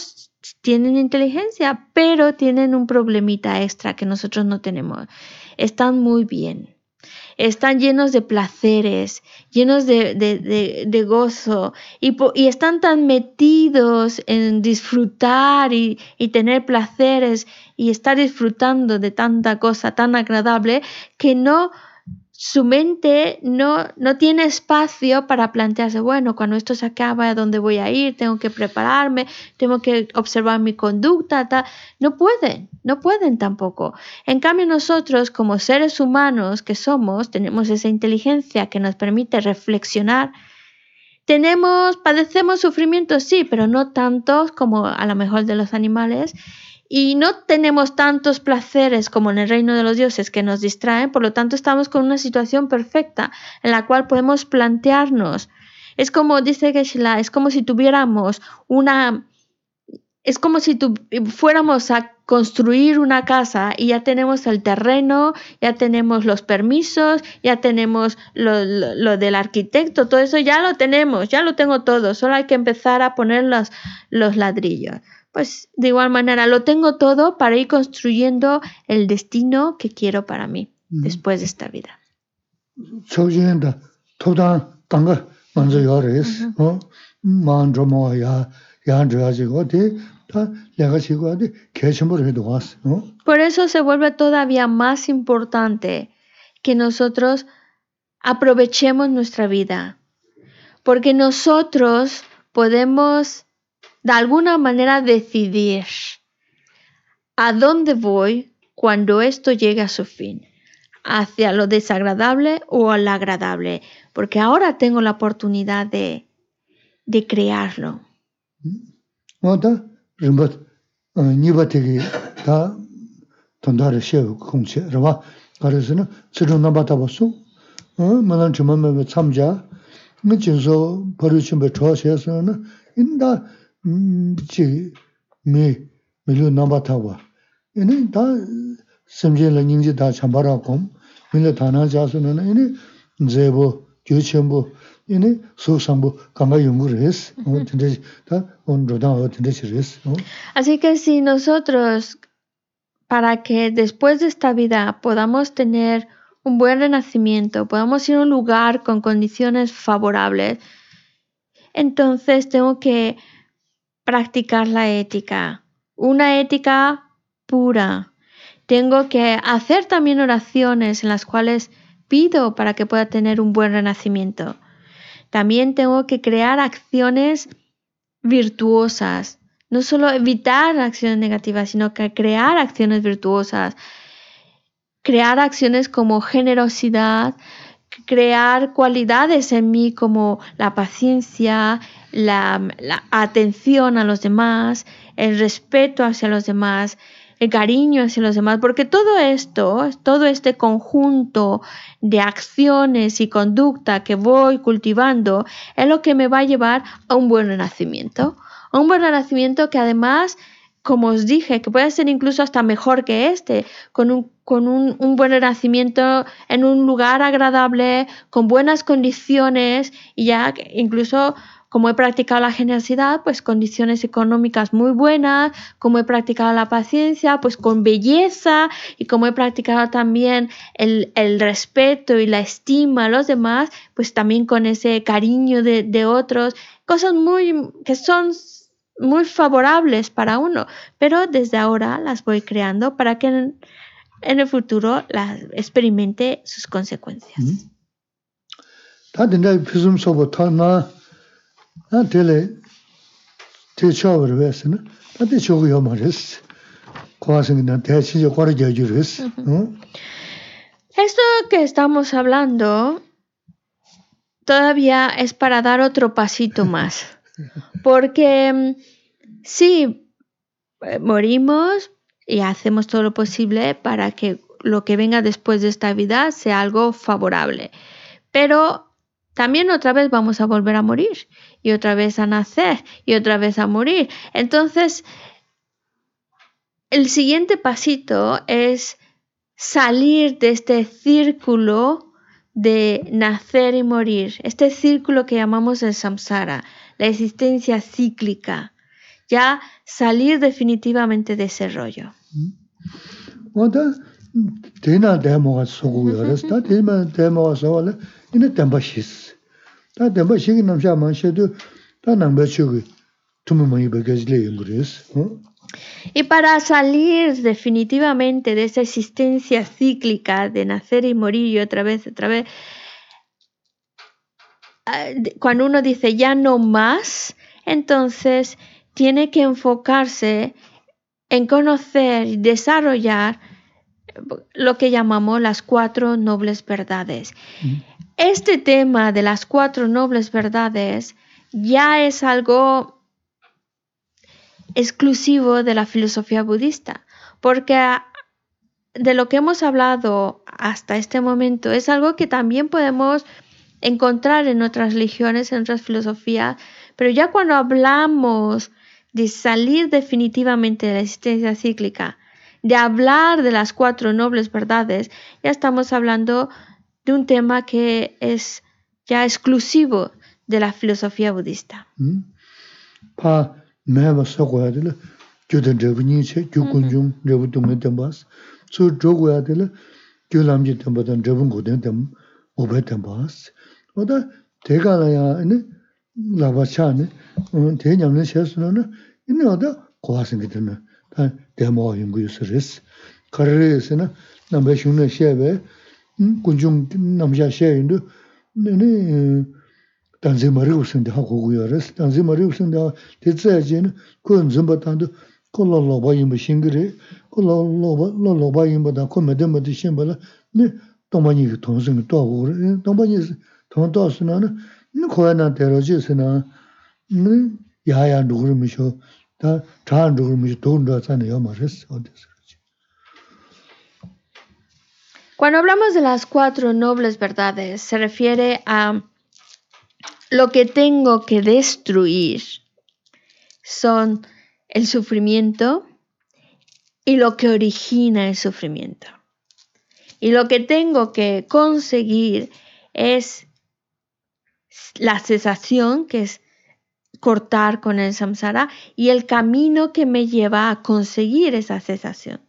tienen inteligencia, pero tienen un problemita extra que nosotros no tenemos. Están muy bien, están llenos de placeres, llenos de, de, de, gozo y, y, están tan metidos en disfrutar y, y tener placeres y estar disfrutando de tanta cosa tan agradable que no su mente no, no tiene espacio para plantearse, bueno, cuando esto se acaba, ¿a dónde voy a ir? Tengo que prepararme, tengo que observar mi conducta, tal. no pueden, no pueden tampoco. En cambio nosotros como seres humanos que somos, tenemos esa inteligencia que nos permite reflexionar. Tenemos, padecemos sufrimientos, sí, pero no tantos como a lo mejor de los animales y no tenemos tantos placeres como en el reino de los dioses que nos distraen, por lo tanto estamos con una situación perfecta en la cual podemos plantearnos. Es como dice Geshe-la, es como si tuviéramos una es como si tu, fuéramos a construir una casa y ya tenemos el terreno, ya tenemos los permisos, ya tenemos lo, lo, lo, del arquitecto, todo eso ya lo tenemos, ya lo tengo todo, solo hay que empezar a poner los, los ladrillos pues de igual manera lo tengo todo para ir construyendo el destino que quiero para mí después de esta vida. Por eso se vuelve todavía más importante que nosotros aprovechemos nuestra vida, porque nosotros podemos de alguna manera decidir a dónde voy cuando esto llegue a su fin, hacia lo desagradable o al agradable, porque ahora tengo la oportunidad de, de crearlo. Así que si nosotros, para que después de esta vida podamos tener un buen renacimiento, podamos ir a un lugar con condiciones favorables, entonces tengo que practicar la ética, una ética pura. Tengo que hacer también oraciones en las cuales pido para que pueda tener un buen renacimiento. También tengo que crear acciones virtuosas, no solo evitar acciones negativas, sino que crear acciones virtuosas, crear acciones como generosidad, crear cualidades en mí como la paciencia, la, la atención a los demás, el respeto hacia los demás, el cariño hacia los demás, porque todo esto, todo este conjunto de acciones y conducta que voy cultivando es lo que me va a llevar a un buen renacimiento. A un buen renacimiento que además, como os dije, que puede ser incluso hasta mejor que este, con un, con un, un buen renacimiento en un lugar agradable, con buenas condiciones y ya incluso como he practicado la generosidad, pues condiciones económicas muy buenas, como he practicado la paciencia, pues con belleza, y como he practicado también el, el respeto y la estima a los demás, pues también con ese cariño de, de otros, cosas muy que son muy favorables para uno, pero desde ahora las voy creando para que en, el futuro las experimente sus consecuencias. 다된 esto que estamos hablando todavía es para dar otro pasito más, porque mm, sí, eh, morimos y hacemos todo lo posible para que lo que venga después de esta vida sea algo favorable. Pero también otra vez vamos a volver a morir y otra vez a nacer y otra vez a morir. Entonces, el siguiente pasito es salir de este círculo de nacer y morir, este círculo que llamamos el samsara, la existencia cíclica, ya salir definitivamente de ese rollo. 어다 대나 대모가 소고 열었어 다 대마 대모가 소라 이네 담바시스 다 담바시기 남자 만셔도 다 남바시고 투무만이 버게즈레 연구레스 어 Y para salir definitivamente de esa existencia cíclica de nacer y morir y otra vez, otra vez, ah, de- cuando uno dice ya no más, entonces tiene que enfocarse en conocer y desarrollar lo que llamamos las cuatro nobles verdades. Este tema de las cuatro nobles verdades ya es algo exclusivo de la filosofía budista, porque de lo que hemos hablado hasta este momento es algo que también podemos encontrar en otras religiones, en otras filosofías, pero ya cuando hablamos de salir definitivamente de la existencia cíclica, de hablar de las cuatro nobles verdades, ya estamos hablando de un tema que es ya exclusivo de la filosofía budista. 음? 파 매바 서고야 될 교대 저분이체 교군중 저부 동네 덤바스 저 저고야 될 교람지 덤바던 저분 고된 덤 오베 덤바스 oda teka la ya ine lakpa cha ne, te nyamne che su na, ine oda kuwa singi tena, ta demo yungu yu su res. Karare se na, namba shungne she we, kunchung namsha she yundu, ine danzi marigu singi ha kuku ya res, danzi marigu singi ha, te tsaya je ne, kuwa nzimba tandu, ko lo loba yinba shingi re, ko lo loba, lo loba yinba da, ko medemba di shinba la, ne, tongpa nyi ki tong singi tuwa kuku re, tongpa nyi si, tong tuwa si na, ne, kuwa na tero je si na, ne, ya ya Cuando hablamos de las cuatro nobles verdades, se refiere a lo que tengo que destruir. Son el sufrimiento y lo que origina el sufrimiento. Y lo que tengo que conseguir es la cesación, que es cortar con el samsara, y el camino que me lleva a conseguir esa cesación.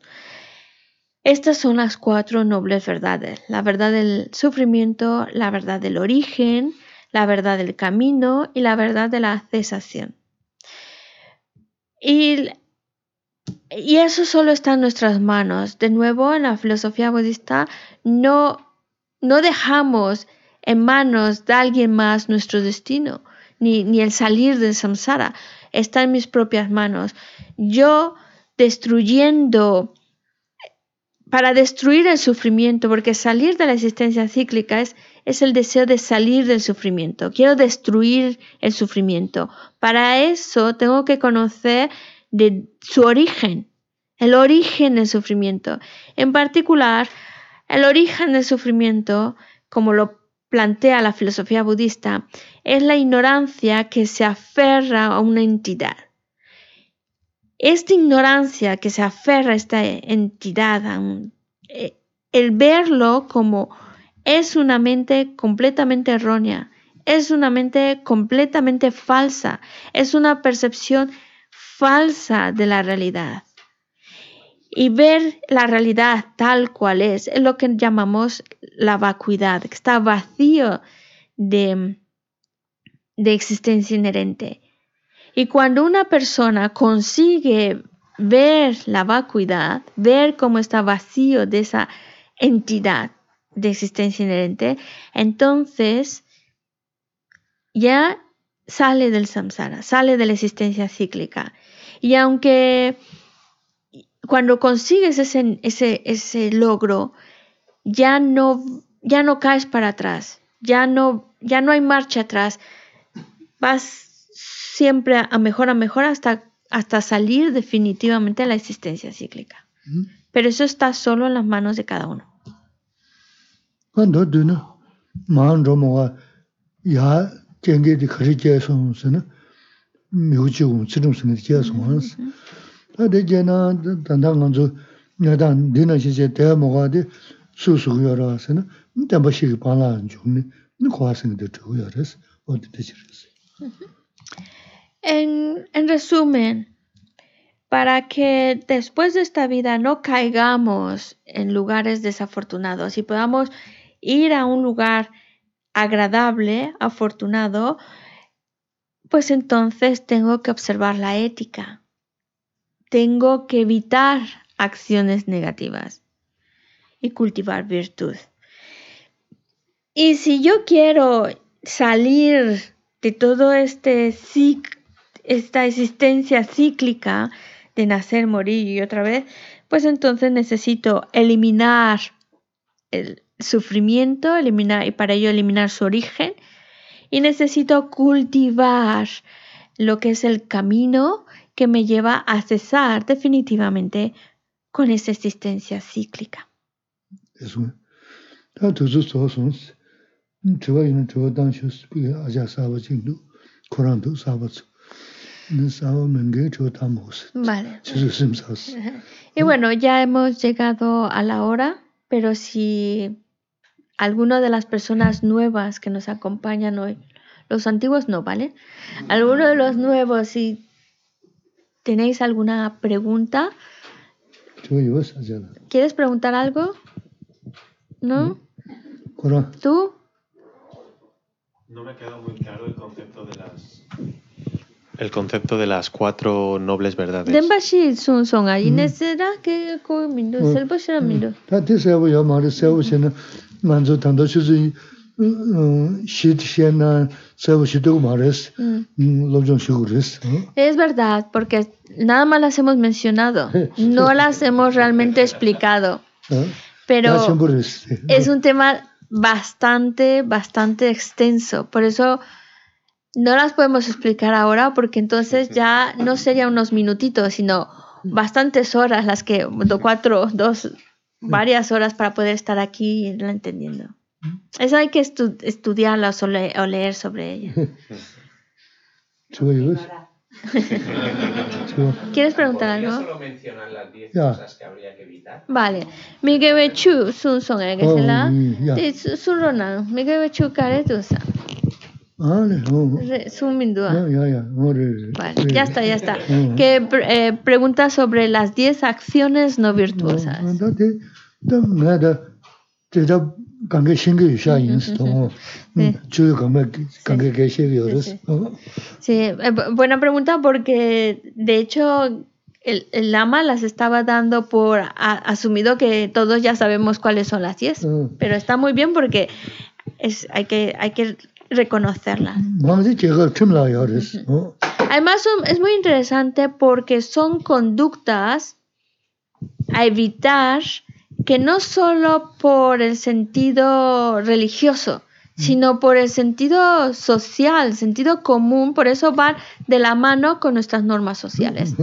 Estas son las cuatro nobles verdades. La verdad del sufrimiento, la verdad del origen, la verdad del camino y la verdad de la cesación. Y, y eso solo está en nuestras manos. De nuevo, en la filosofía budista no, no dejamos en manos de alguien más nuestro destino, ni, ni el salir del samsara. Está en mis propias manos. Yo destruyendo para destruir el sufrimiento, porque salir de la existencia cíclica es, es el deseo de salir del sufrimiento. Quiero destruir el sufrimiento. Para eso tengo que conocer su origen, el origen del sufrimiento. En particular, el origen del sufrimiento, como lo plantea la filosofía budista, es la ignorancia que se aferra a una entidad. Esta ignorancia que se aferra a esta entidad, eh, el verlo como es una mente completamente errónea, es una mente completamente falsa, es una percepción falsa de la realidad. Y ver la realidad tal cual es, es lo que llamamos la vacuidad, que está vacío de, de existencia inherente. Y cuando una persona consigue ver la vacuidad, ver cómo está vacío de esa entidad de existencia inherente, entonces ya sale del samsara, sale de la existencia cíclica. Y aunque cuando consigues ese, ese, ese logro, ya no, ya no caes para atrás, ya no, ya no hay marcha atrás, vas siempre a mejor a mejor hasta, hasta salir definitivamente de la existencia cíclica. Mm. Pero eso está solo en las manos de cada uno. Ando du na, maan roma wa, ya jenge di kari jaya song se na, miu chi gong tsirum se na di jaya song ans. Ta de jaya na, danda nganzo, nga dan di na shi jaya daya mo ga di, su su gu ya ra se na, tenpa shi ki pa la an chung ni, ni kwa se nga di chu ya res, o di de chi res. En, en resumen, para que después de esta vida no caigamos en lugares desafortunados y podamos ir a un lugar agradable, afortunado, pues entonces tengo que observar la ética. Tengo que evitar acciones negativas y cultivar virtud. Y si yo quiero salir de todo este cic- esta existencia cíclica de nacer, morir y otra vez, pues entonces necesito eliminar el sufrimiento, eliminar y para ello eliminar su origen y necesito cultivar lo que es el camino que me lleva a cesar definitivamente con esa existencia cíclica. Eso. Vale. Y bueno, ya hemos llegado a la hora, pero si alguna de las personas nuevas que nos acompañan hoy, los antiguos no, ¿vale? Alguno de los nuevos, si tenéis alguna pregunta. ¿quieres preguntar algo? ¿No? Koran. ¿Tú? No me ha quedado muy claro el concepto de las. El concepto de las cuatro nobles verdades. Denbashi inesera que. Es verdad, porque nada más las hemos mencionado, no las hemos realmente explicado, Tā pero es un tema bastante, bastante extenso. Por eso no las podemos explicar ahora, porque entonces ya no sería unos minutitos, sino bastantes horas las que, do- cuatro, dos, varias horas para poder estar aquí y irla entendiendo. Eso hay que estu- estudiarlas o, le- o leer sobre ella. ¿Quieres preguntar ¿Podría algo? solo mencionar las 10 Ya. cosas que habría que evitar? Vale. Miguel Chu sun son Oh, se la. mm, ya. Ti su su ronan. Miguel Chu care rī rī. Vale, ya está, ya está. Que eh, pregunta sobre las 10 acciones no virtuosas. Yu shā yin sī tō, Sí. eh, buena pregunta porque de hecho el, el lama las estaba dando por a- asumido que todos ya sabemos cuáles son las 10. Mm. Pero está muy bien porque es, hay, que, hay que reconocerlas. Sī. Además son- es muy interesante porque son conductas a evitar que no solo por el sentido religioso, sino por el sentido social, sentido común, por eso van de la mano con nuestras normas sociales.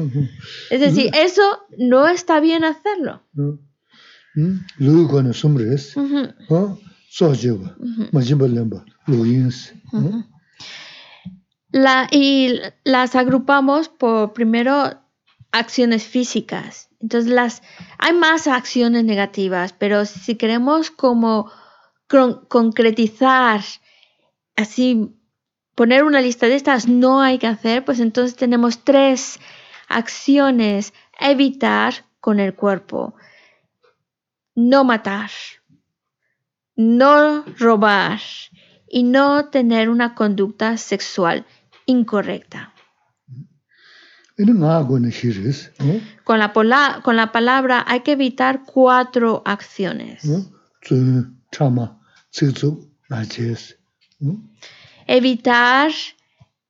Es decir, eso no está bien hacerlo. Y las agrupamos por primero acciones físicas. Entonces las hay más acciones negativas, pero si queremos como concretizar así poner una lista de estas no hay que hacer, pues entonces tenemos tres acciones. Evitar con el cuerpo. No matar, no robar y no tener una conducta sexual incorrecta. Con la, pola- con la palabra hay que evitar cuatro acciones. Evitar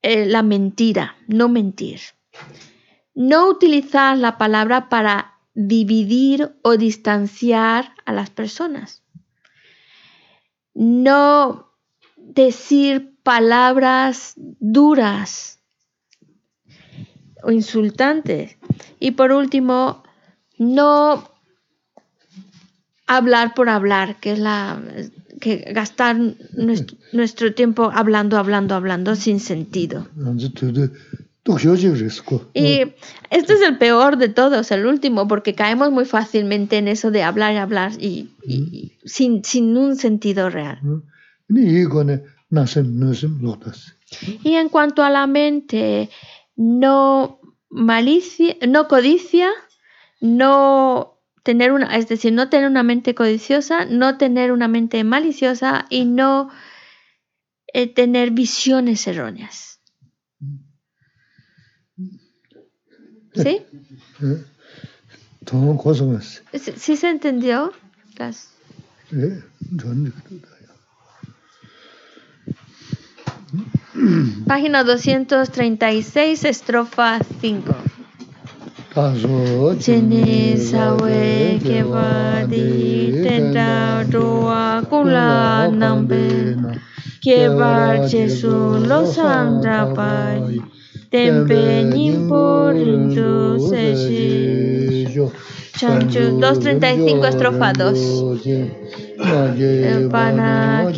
eh, la mentira, no mentir. No utilizar la palabra para dividir o distanciar a las personas. No decir palabras duras o insultantes. Y por último, no hablar por hablar, que es la que gastar nuestro, tiempo hablando, hablando, hablando sin sentido. Y este es el peor de todos, el último, porque caemos muy fácilmente en eso de hablar y hablar y sin, sin un sentido real. Y en cuanto a la mente, no malicia, no codicia, no tener una, es decir, no tener una mente codiciosa, no tener una mente maliciosa y no eh, tener visiones erróneas. ¿Sí? ¿Sí, sí se entendió? Las- Página 236, estrofa 5. Tā sō Chene sawe ke di tenta doa kula nambe ke bar jesu lo sandra pai tempe nimpo rindu se shi Chanchu 235 estrofa 2 Pana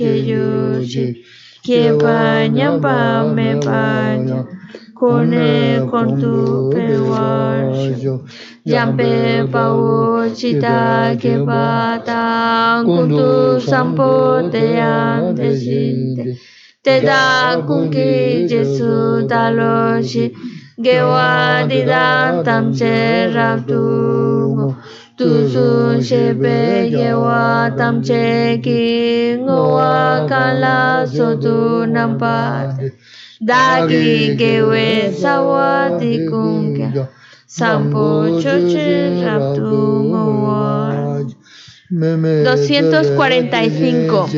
que baña pa me baña kone con tu pewash Yampe pao chita ke bata kuntu sampo te ante shinte te da kunki jesu taloshi gewa di da tam che raptu tu su shepe yewa tamche ki ngowa kala dagi gewe sawa sampo choche raptu ngowa 245.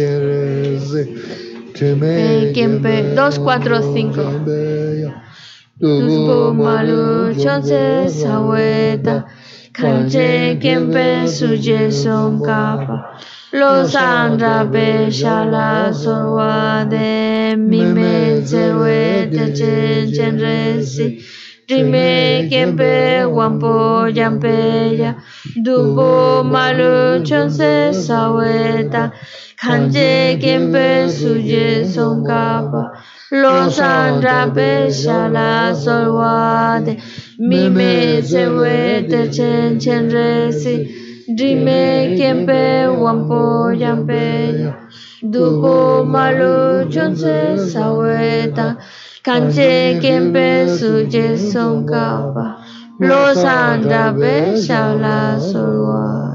Eh, Kempe, 245. Tusbo malu chonse saweta Kanche kempe suje son kapa Los andra be shala sorwa de Mime tsewe te chen chen resi. Rime kempe wampo yampeya Dubo malu chonse saweta Kanche kempe suje son kapa los andrape shala solwade mime sewe te chen chen resi Dime kempe wampo yampe Duko malu chonse saweta Kanche kempe suje son kapa Los andrape shala solwade